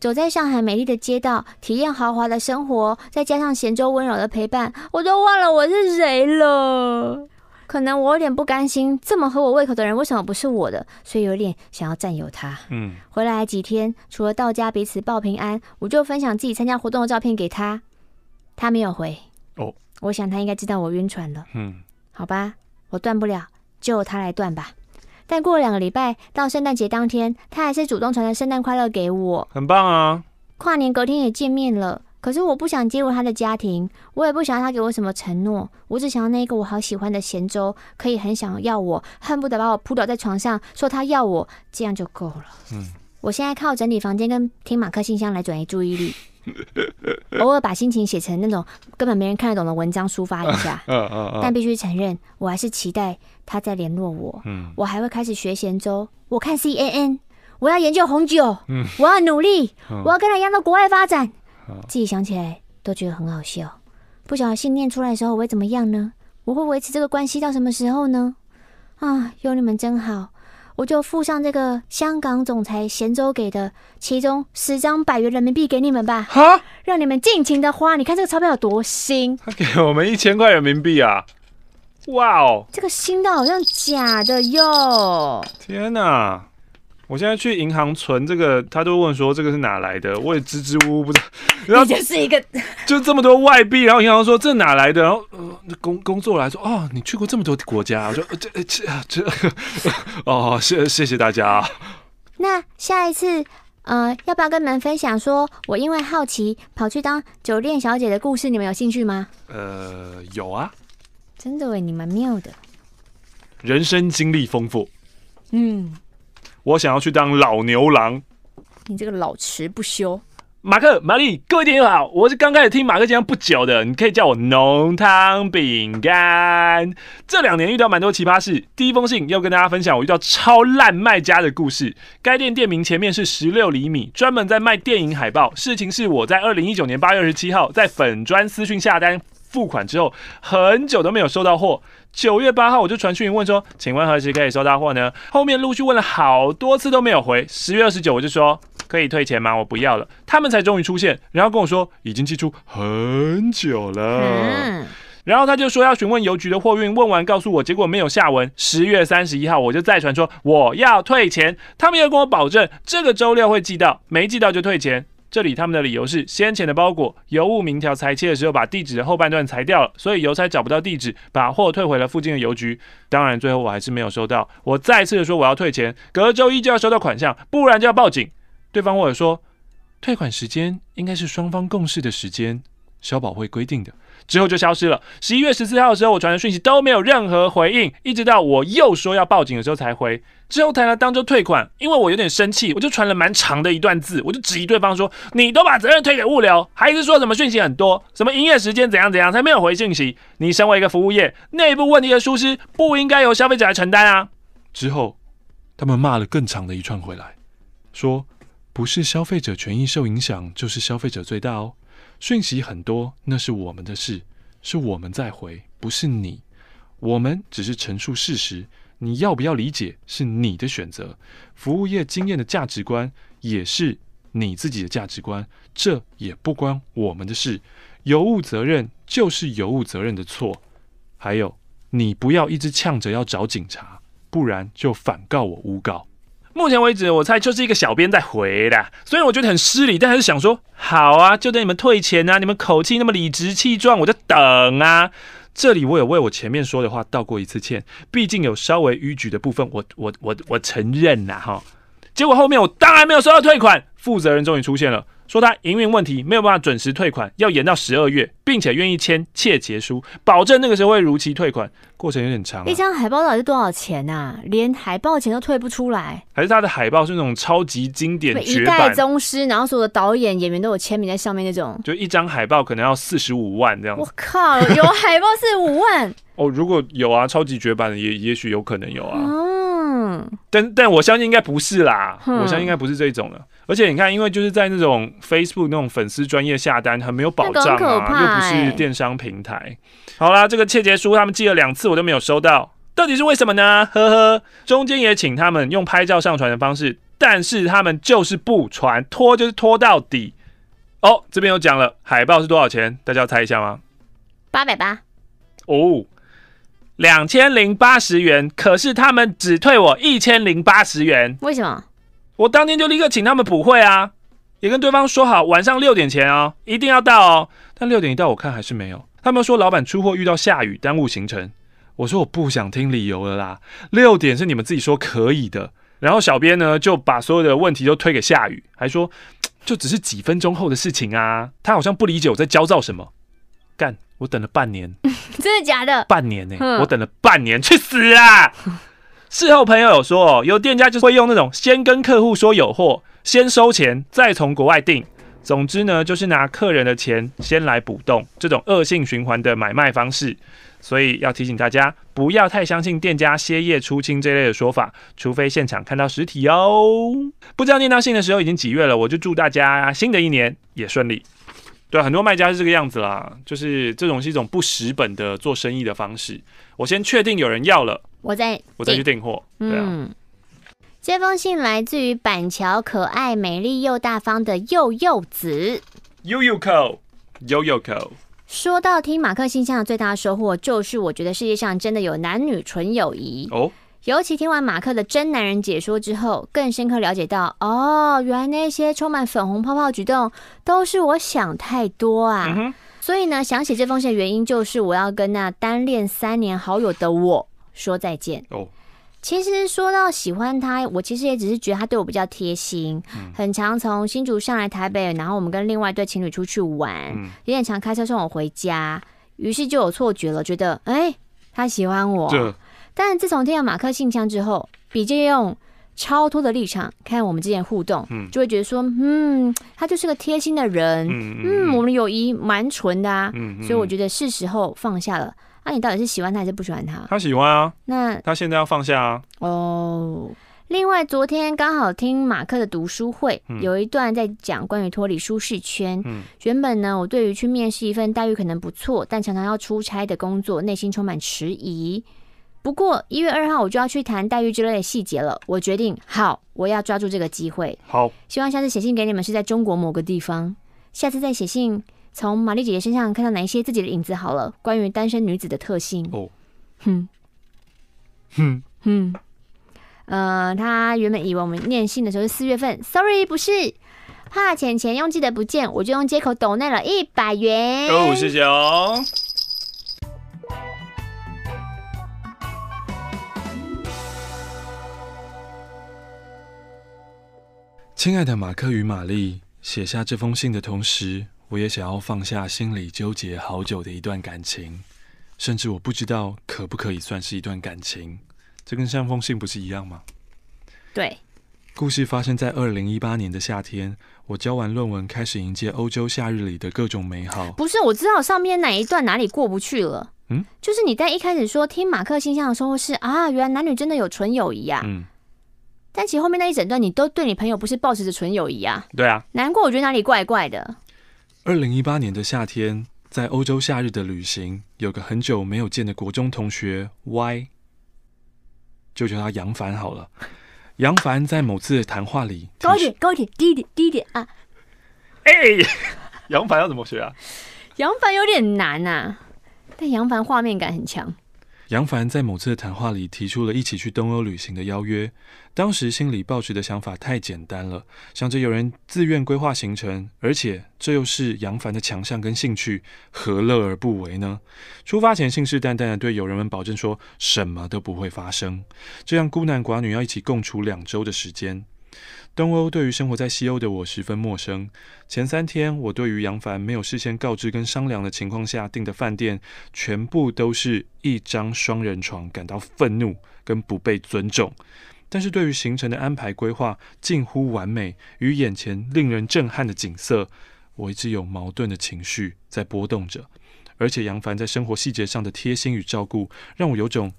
走在上海美丽的街道，体验豪华的生活，再加上贤州温柔的陪伴，我都忘了我是谁了。可能我有点不甘心，这么合我胃口的人为什么不是我的？所以有点想要占有他。嗯，回来几天，除了到家彼此报平安，我就分享自己参加活动的照片给他。他没有回。哦，我想他应该知道我晕船了。嗯，好吧，我断不了，就由他来断吧。但过了两个礼拜，到圣诞节当天，他还是主动传了圣诞快乐给我。很棒啊！跨年隔天也见面了。可是我不想介入他的家庭，我也不想要他给我什么承诺，我只想要那个我好喜欢的贤周可以很想要我，恨不得把我扑倒在床上，说他要我，这样就够了。嗯，我现在靠整理房间跟听马克信箱来转移注意力，偶尔把心情写成那种根本没人看得懂的文章抒发一下。但必须承认，我还是期待他在联络我。嗯，我还会开始学贤周，我看 CNN，我要研究红酒。嗯，我要努力，我要跟他一样到国外发展。自己想起来都觉得很好笑，不晓得信念出来的时候我会怎么样呢？我会维持这个关系到什么时候呢？啊，有你们真好，我就附上这个香港总裁贤州给的其中十张百元人民币给你们吧，哈，让你们尽情的花。你看这个钞票有多新？他 给我们一千块人民币啊！哇哦，这个新的好像假的哟！天哪！我现在去银行存这个，他都问说这个是哪来的，我也支支吾吾不知道。然后就是一个，就这么多外币，然后银行说这哪来的？然后呃，工工作来说，哦，你去过这么多国家，我说这这这，哦，谢谢谢大家。那下一次，呃，要不要跟你们分享说我因为好奇跑去当酒店小姐的故事？你们有兴趣吗？呃，有啊。真的喂，你蛮妙的，人生经历丰富。嗯。我想要去当老牛郎，你这个老迟不休。马克、玛丽，各位听友好，我是刚开始听马克讲不久的，你可以叫我浓汤饼干。这两年遇到蛮多奇葩事，第一封信要跟大家分享我遇到超烂卖家的故事。该店店名前面是十六厘米，专门在卖电影海报。事情是我在二零一九年八月二十七号在粉砖私讯下单。付款之后很久都没有收到货，九月八号我就传讯问说，请问何时可以收到货呢？后面陆续问了好多次都没有回，十月二十九我就说可以退钱吗？我不要了，他们才终于出现，然后跟我说已经寄出很久了，嗯、然后他就说要询问邮局的货运，问完告诉我结果没有下文，十月三十一号我就再传说我要退钱，他们又跟我保证这个周六会寄到，没寄到就退钱。这里他们的理由是，先前的包裹邮务明条裁切的时候，把地址的后半段裁掉了，所以邮差找不到地址，把货退回了附近的邮局。当然，最后我还是没有收到。我再次的说我要退钱，隔周一就要收到款项，不然就要报警。对方或者说，退款时间应该是双方共识的时间，消保会规定的。之后就消失了。十一月十四号的时候，我传的讯息都没有任何回应，一直到我又说要报警的时候才回。之后谈了当周退款，因为我有点生气，我就传了蛮长的一段字，我就质疑对方说：“你都把责任推给物流，还是说什么讯息很多，什么营业时间怎样怎样，才没有回信息？你身为一个服务业，内部问题的疏失不应该由消费者来承担啊！”之后他们骂了更长的一串回来，说：“不是消费者权益受影响，就是消费者最大哦。”讯息很多，那是我们的事，是我们在回，不是你。我们只是陈述事实，你要不要理解是你的选择。服务业经验的价值观也是你自己的价值观，这也不关我们的事。有误责任就是有误责任的错。还有，你不要一直呛着要找警察，不然就反告我诬告。目前为止，我猜就是一个小编在回的，虽然我觉得很失礼，但还是想说，好啊，就等你们退钱啊！你们口气那么理直气壮，我就等啊。这里我有为我前面说的话道过一次歉，毕竟有稍微逾矩的部分，我我我我承认呐哈。结果后面我当然没有收到退款，负责人终于出现了。说他营运问题没有办法准时退款，要延到十二月，并且愿意签切结书，保证那个时候会如期退款。过程有点长啊。一张海报到底是多少钱啊？连海报钱都退不出来？还是他的海报是那种超级经典绝版，一代宗师，然后所有的导演演员都有签名在上面那种？就一张海报可能要四十五万这样子。我靠，有海报四十五万？哦，如果有啊，超级绝版的也也许有可能有啊。嗯，但但我相信应该不是啦，嗯、我相信应该不是这种的。而且你看，因为就是在那种 Facebook 那种粉丝专业下单，很没有保障啊，欸、又不是电商平台。好啦，这个切结书他们寄了两次，我都没有收到，到底是为什么呢？呵呵，中间也请他们用拍照上传的方式，但是他们就是不传，拖就是拖到底。哦，这边有讲了，海报是多少钱？大家要猜一下吗？八百八。哦，两千零八十元，可是他们只退我一千零八十元，为什么？我当天就立刻请他们补汇啊，也跟对方说好晚上六点前哦，一定要到哦。但六点一到，我看还是没有。他们说老板出货遇到下雨，耽误行程。我说我不想听理由了啦，六点是你们自己说可以的。然后小编呢就把所有的问题都推给下雨，还说就只是几分钟后的事情啊。他好像不理解我在焦躁什么。干，我等了半年，真的假的？半年呢、欸？我等了半年，去死啊！事后朋友有说哦，有店家就会用那种先跟客户说有货，先收钱，再从国外订。总之呢，就是拿客人的钱先来补洞，这种恶性循环的买卖方式。所以要提醒大家，不要太相信店家歇业出清这类的说法，除非现场看到实体哦。不知道念到信的时候已经几月了，我就祝大家新的一年也顺利。对，很多卖家是这个样子啦，就是这种是一种不实本的做生意的方式。我先确定有人要了。我再我再去订货。对啊、嗯，这封信来自于板桥可爱、美丽又大方的柚柚子。悠悠扣，悠悠扣。说到听马克信箱的最大的收获，就是我觉得世界上真的有男女纯友谊哦。尤其听完马克的真男人解说之后，更深刻了解到，哦，原来那些充满粉红泡泡举动都是我想太多啊。嗯所以呢，想写这封信的原因就是我要跟那单恋三年好友的我说再见。哦，其实说到喜欢他，我其实也只是觉得他对我比较贴心，嗯、很常从新竹上来台北，然后我们跟另外一对情侣出去玩，嗯、有点常开车送我回家，于是就有错觉了，觉得哎，他喜欢我。这但自从听了马克信箱之后，比借用。超脱的立场看我们之间互动，嗯，就会觉得说，嗯，他就是个贴心的人，嗯，嗯，我们友谊蛮纯的啊，嗯，所以我觉得是时候放下了。那、啊、你到底是喜欢他还是不喜欢他？他喜欢啊，那他现在要放下啊。哦，另外昨天刚好听马克的读书会，嗯、有一段在讲关于脱离舒适圈。嗯，原本呢，我对于去面试一份待遇可能不错，但常常要出差的工作，内心充满迟疑。不过一月二号我就要去谈待遇之类的细节了。我决定，好，我要抓住这个机会。好，希望下次写信给你们是在中国某个地方。下次再写信，从玛丽姐姐身上看到哪一些自己的影子好了。关于单身女子的特性。哦，哼，哼哼，呃，他原本以为我们念信的时候是四月份，sorry，不是，怕钱钱用记得不见，我就用接口抖内了一百元。哦，谢谢哦。亲爱的马克与玛丽，写下这封信的同时，我也想要放下心里纠结好久的一段感情，甚至我不知道可不可以算是一段感情。这跟上封信不是一样吗？对。故事发生在二零一八年的夏天，我交完论文，开始迎接欧洲夏日里的各种美好。不是，我知道上面哪一段哪里过不去了。嗯，就是你在一开始说听马克信箱的时候是啊，原来男女真的有纯友谊呀。嗯。但其实后面那一整段，你都对你朋友不是抱持着纯友谊啊？对啊，难过，我觉得哪里怪怪的。二零一八年的夏天，在欧洲夏日的旅行，有个很久没有见的国中同学 Y，就叫他杨凡好了。杨凡在某次的谈话里，高一点，高一点，低一点，低一点啊！哎，杨凡要怎么学啊？杨凡有点难啊，但杨凡画面感很强。杨凡在某次的谈话里提出了一起去东欧旅行的邀约，当时心里抱持的想法太简单了，想着有人自愿规划行程，而且这又是杨凡的强项跟兴趣，何乐而不为呢？出发前信誓旦旦的对友人们保证说什么都不会发生，这样孤男寡女要一起共处两周的时间。东欧对于生活在西欧的我十分陌生。前三天，我对于杨凡没有事先告知跟商量的情况下订的饭店，全部都是一张双人床，感到愤怒跟不被尊重。但是对于行程的安排规划近乎完美，与眼前令人震撼的景色，我一直有矛盾的情绪在波动着。而且杨凡在生活细节上的贴心与照顾，让我有种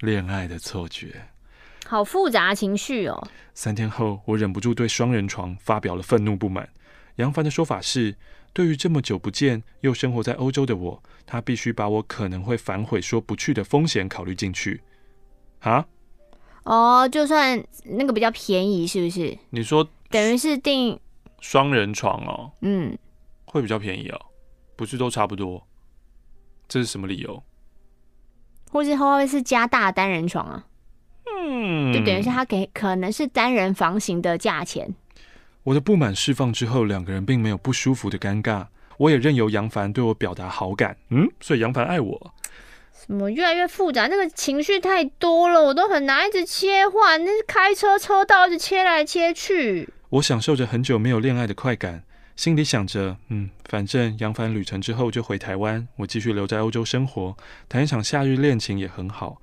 恋爱的错觉。好复杂的情绪哦。三天后，我忍不住对双人床发表了愤怒不满。杨凡的说法是，对于这么久不见又生活在欧洲的我，他必须把我可能会反悔说不去的风险考虑进去。啊？哦，就算那个比较便宜，是不是？你说等于是订双人床哦？嗯，会比较便宜哦？不是都差不多？这是什么理由？或是会不会是加大单人床啊？嗯，就等于是他给可能是单人房型的价钱。我的不满释放之后，两个人并没有不舒服的尴尬。我也任由杨凡对我表达好感。嗯，所以杨凡爱我。什么越来越复杂？那个情绪太多了，我都很难一直切换。那是开车车道一直切来切去。我享受着很久没有恋爱的快感，心里想着，嗯，反正杨凡旅程之后就回台湾，我继续留在欧洲生活，谈一场夏日恋情也很好。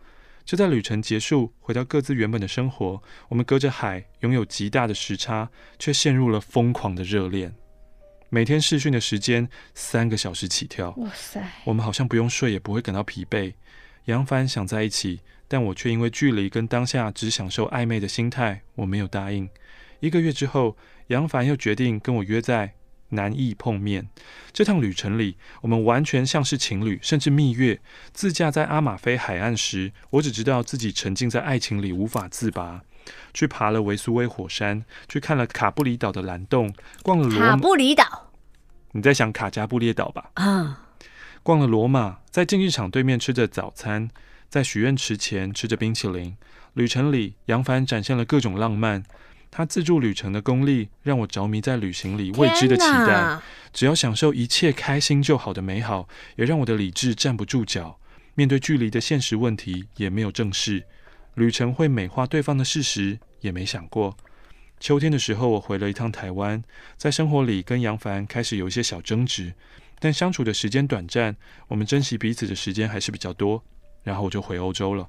就在旅程结束，回到各自原本的生活，我们隔着海，拥有极大的时差，却陷入了疯狂的热恋。每天试训的时间三个小时起跳，哇塞！我们好像不用睡也不会感到疲惫。杨凡想在一起，但我却因为距离跟当下只享受暧昧的心态，我没有答应。一个月之后，杨凡又决定跟我约在。南义碰面，这趟旅程里，我们完全像是情侣，甚至蜜月。自驾在阿马菲海岸时，我只知道自己沉浸在爱情里无法自拔。去爬了维苏威火山，去看了卡布里岛的蓝洞，逛了。卡布里岛？你在想卡加布列岛吧？啊！逛了罗马，在竞技场对面吃着早餐，在许愿池前吃着冰淇淋。旅程里，杨凡展现了各种浪漫。他自助旅程的功力让我着迷在旅行里未知的期待，只要享受一切开心就好的美好，也让我的理智站不住脚。面对距离的现实问题，也没有正视旅程会美化对方的事实，也没想过。秋天的时候，我回了一趟台湾，在生活里跟杨凡开始有一些小争执，但相处的时间短暂，我们珍惜彼此的时间还是比较多。然后我就回欧洲了。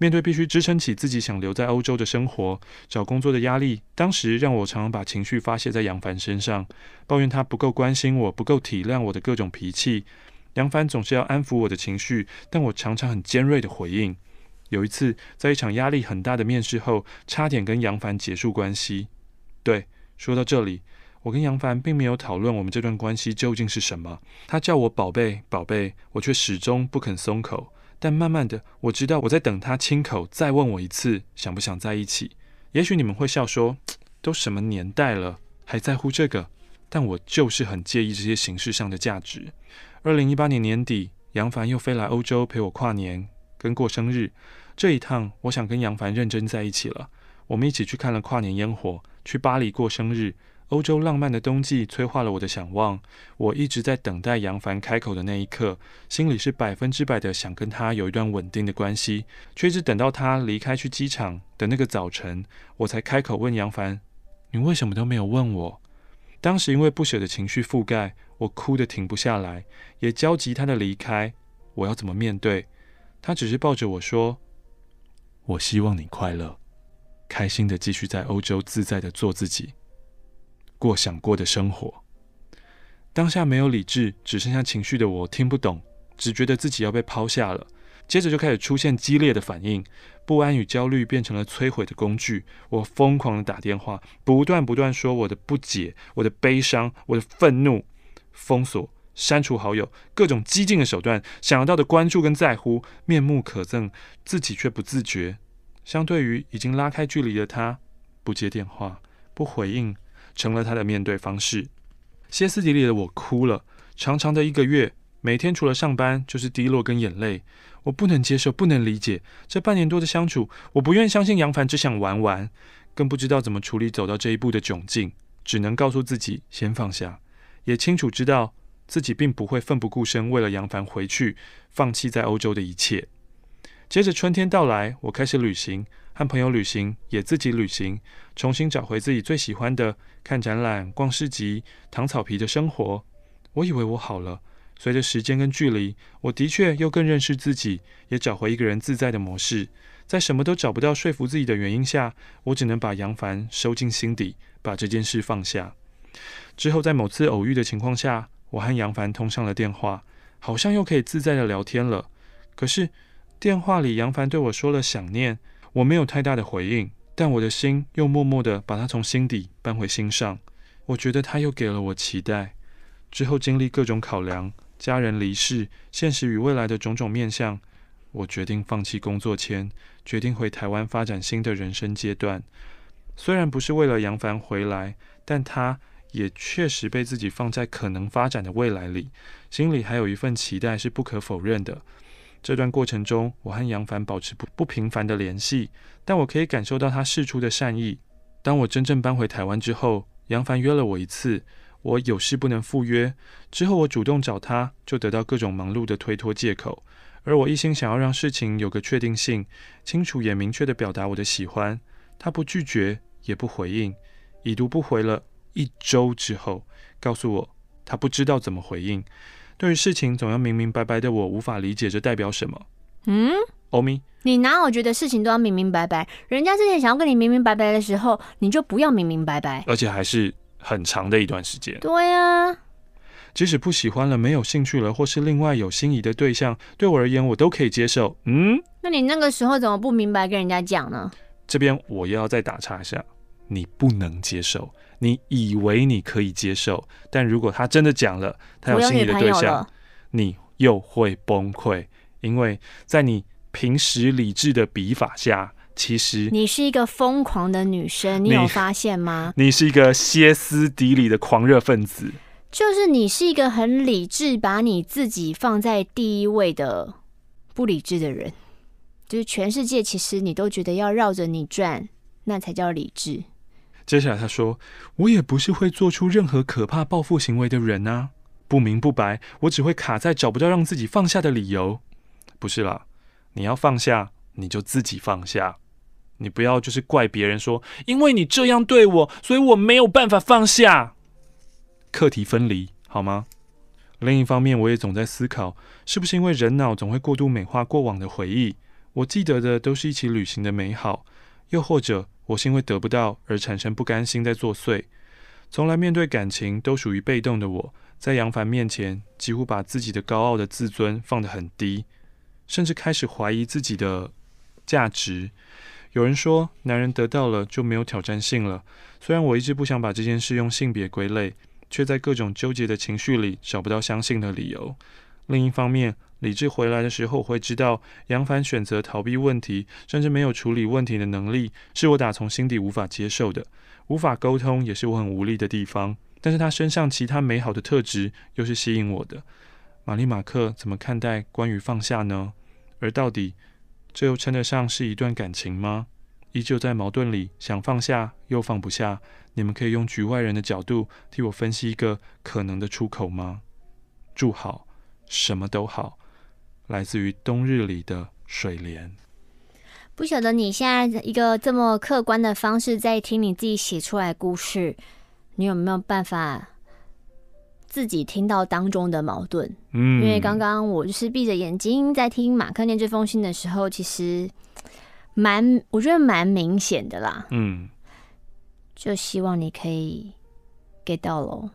面对必须支撑起自己想留在欧洲的生活，找工作的压力，当时让我常常把情绪发泄在杨凡身上，抱怨他不够关心我，不够体谅我的各种脾气。杨凡总是要安抚我的情绪，但我常常很尖锐的回应。有一次，在一场压力很大的面试后，差点跟杨凡结束关系。对，说到这里，我跟杨凡并没有讨论我们这段关系究竟是什么。他叫我宝贝，宝贝，我却始终不肯松口。但慢慢的，我知道我在等他亲口再问我一次，想不想在一起。也许你们会笑说，都什么年代了，还在乎这个？但我就是很介意这些形式上的价值。二零一八年年底，杨凡又飞来欧洲陪我跨年跟过生日。这一趟，我想跟杨凡认真在一起了。我们一起去看了跨年烟火，去巴黎过生日。欧洲浪漫的冬季催化了我的想望，我一直在等待杨凡开口的那一刻，心里是百分之百的想跟他有一段稳定的关系，却一直等到他离开去机场的那个早晨，我才开口问杨凡：“你为什么都没有问我？”当时因为不舍的情绪覆盖，我哭得停不下来，也焦急他的离开，我要怎么面对？他只是抱着我说：“我希望你快乐，开心的继续在欧洲自在的做自己。”过想过的生活，当下没有理智，只剩下情绪的我听不懂，只觉得自己要被抛下了。接着就开始出现激烈的反应，不安与焦虑变成了摧毁的工具。我疯狂的打电话，不断不断说我的不解、我的悲伤、我的愤怒，封锁、删除好友，各种激进的手段，想要到的关注跟在乎，面目可憎，自己却不自觉。相对于已经拉开距离的他，不接电话、不回应，成了他的面对方式。歇斯底里的我哭了，长长的一个月，每天除了上班就是低落跟眼泪。我不能接受，不能理解这半年多的相处，我不愿相信杨凡只想玩玩，更不知道怎么处理走到这一步的窘境，只能告诉自己先放下，也清楚知道自己并不会奋不顾身为了杨凡回去，放弃在欧洲的一切。接着春天到来，我开始旅行，和朋友旅行，也自己旅行，重新找回自己最喜欢的看展览、逛市集、躺草皮的生活。我以为我好了，随着时间跟距离，我的确又更认识自己，也找回一个人自在的模式。在什么都找不到说服自己的原因下，我只能把杨凡收进心底，把这件事放下。之后，在某次偶遇的情况下，我和杨凡通上了电话，好像又可以自在的聊天了。可是，电话里，杨凡对我说了想念，我没有太大的回应，但我的心又默默地把他从心底搬回心上。我觉得他又给了我期待。之后经历各种考量，家人离世、现实与未来的种种面向，我决定放弃工作签，决定回台湾发展新的人生阶段。虽然不是为了杨凡回来，但他也确实被自己放在可能发展的未来里，心里还有一份期待是不可否认的。这段过程中，我和杨凡保持不不频繁的联系，但我可以感受到他释出的善意。当我真正搬回台湾之后，杨凡约了我一次，我有事不能赴约。之后我主动找他，就得到各种忙碌的推脱借口。而我一心想要让事情有个确定性，清楚也明确地表达我的喜欢，他不拒绝也不回应，已读不回了一周之后，告诉我他不知道怎么回应。对于事情总要明明白白的，我无法理解这代表什么。嗯，欧米，你哪有觉得事情都要明明白白？人家之前想要跟你明明白白的时候，你就不要明明白白，而且还是很长的一段时间。对啊，即使不喜欢了、没有兴趣了，或是另外有心仪的对象，对我而言，我都可以接受。嗯，那你那个时候怎么不明白跟人家讲呢？这边我又要再打岔一下，你不能接受。你以为你可以接受，但如果他真的讲了，他有心仪的对象，你又会崩溃，因为在你平时理智的笔法下，其实你是一个疯狂的女生，你有发现吗？你，你是一个歇斯底里的狂热分子，就是你是一个很理智，把你自己放在第一位的不理智的人，就是全世界其实你都觉得要绕着你转，那才叫理智。接下来他说：“我也不是会做出任何可怕报复行为的人啊，不明不白，我只会卡在找不到让自己放下的理由。不是啦，你要放下，你就自己放下，你不要就是怪别人说，因为你这样对我，所以我没有办法放下。课题分离好吗？另一方面，我也总在思考，是不是因为人脑总会过度美化过往的回忆，我记得的都是一起旅行的美好，又或者……”我是因为得不到而产生不甘心，在作祟。从来面对感情都属于被动的我，在杨凡面前几乎把自己的高傲的自尊放得很低，甚至开始怀疑自己的价值。有人说，男人得到了就没有挑战性了。虽然我一直不想把这件事用性别归类，却在各种纠结的情绪里找不到相信的理由。另一方面，理智回来的时候，我会知道杨凡选择逃避问题，甚至没有处理问题的能力，是我打从心底无法接受的。无法沟通也是我很无力的地方。但是他身上其他美好的特质又是吸引我的。玛丽马克怎么看待关于放下呢？而到底这又称得上是一段感情吗？依旧在矛盾里，想放下又放不下。你们可以用局外人的角度替我分析一个可能的出口吗？祝好，什么都好。来自于冬日里的水莲。不晓得你现在一个这么客观的方式在听你自己写出来故事，你有没有办法自己听到当中的矛盾？嗯，因为刚刚我就是闭着眼睛在听马克念这封信的时候，其实蛮我觉得蛮明显的啦。嗯，就希望你可以 get 到喽。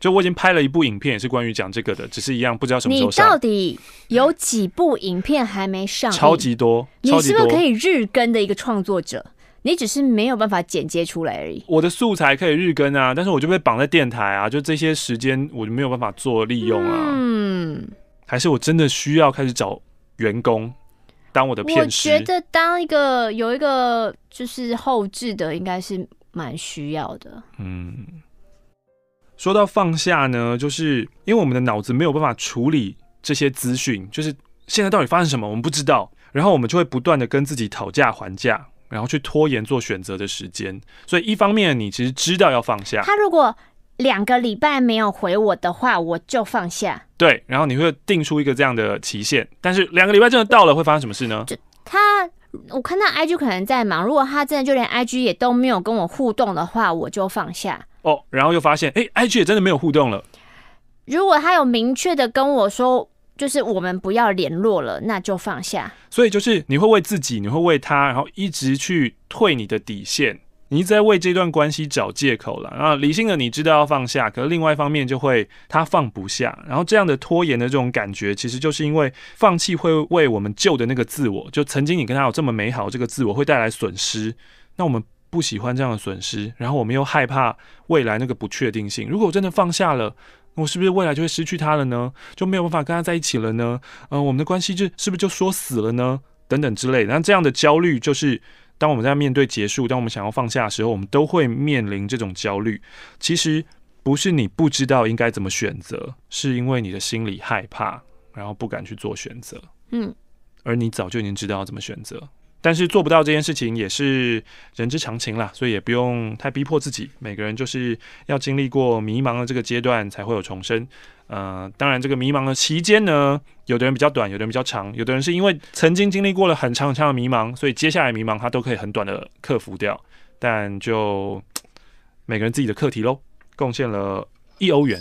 就我已经拍了一部影片，也是关于讲这个的，只是一样不知道什么时候上。你到底有几部影片还没上？超级多，你是不是可以日更的一个创作者？你只是没有办法剪接出来而已。我的素材可以日更啊，但是我就被绑在电台啊，就这些时间我就没有办法做利用啊。嗯，还是我真的需要开始找员工？当我的片师？我觉得当一个有一个就是后置的，应该是蛮需要的。嗯，说到放下呢，就是因为我们的脑子没有办法处理这些资讯，就是现在到底发生什么，我们不知道，然后我们就会不断的跟自己讨价还价，然后去拖延做选择的时间。所以一方面你其实知道要放下，他如果两个礼拜没有回我的话，我就放下。对，然后你会定出一个这样的期限，但是两个礼拜真的到了，会发生什么事呢？就他，我看到 IG 可能在忙，如果他真的就连 IG 也都没有跟我互动的话，我就放下。哦，然后又发现，哎，IG 也真的没有互动了。如果他有明确的跟我说，就是我们不要联络了，那就放下。所以就是你会为自己，你会为他，然后一直去退你的底线。你一直在为这段关系找借口了，然后理性的你知道要放下，可是另外一方面就会他放不下，然后这样的拖延的这种感觉，其实就是因为放弃会为我们旧的那个自我，就曾经你跟他有这么美好这个自我会带来损失，那我们不喜欢这样的损失，然后我们又害怕未来那个不确定性。如果我真的放下了，我是不是未来就会失去他了呢？就没有办法跟他在一起了呢？嗯、呃，我们的关系就是不是就说死了呢？等等之类的，那这样的焦虑就是。当我们在面对结束，当我们想要放下的时候，我们都会面临这种焦虑。其实不是你不知道应该怎么选择，是因为你的心里害怕，然后不敢去做选择。嗯，而你早就已经知道要怎么选择。但是做不到这件事情也是人之常情啦，所以也不用太逼迫自己。每个人就是要经历过迷茫的这个阶段，才会有重生。呃，当然这个迷茫的期间呢，有的人比较短，有的人比较长，有的人是因为曾经经历过了很长很长的迷茫，所以接下来迷茫他都可以很短的克服掉。但就每个人自己的课题喽，贡献了一欧元。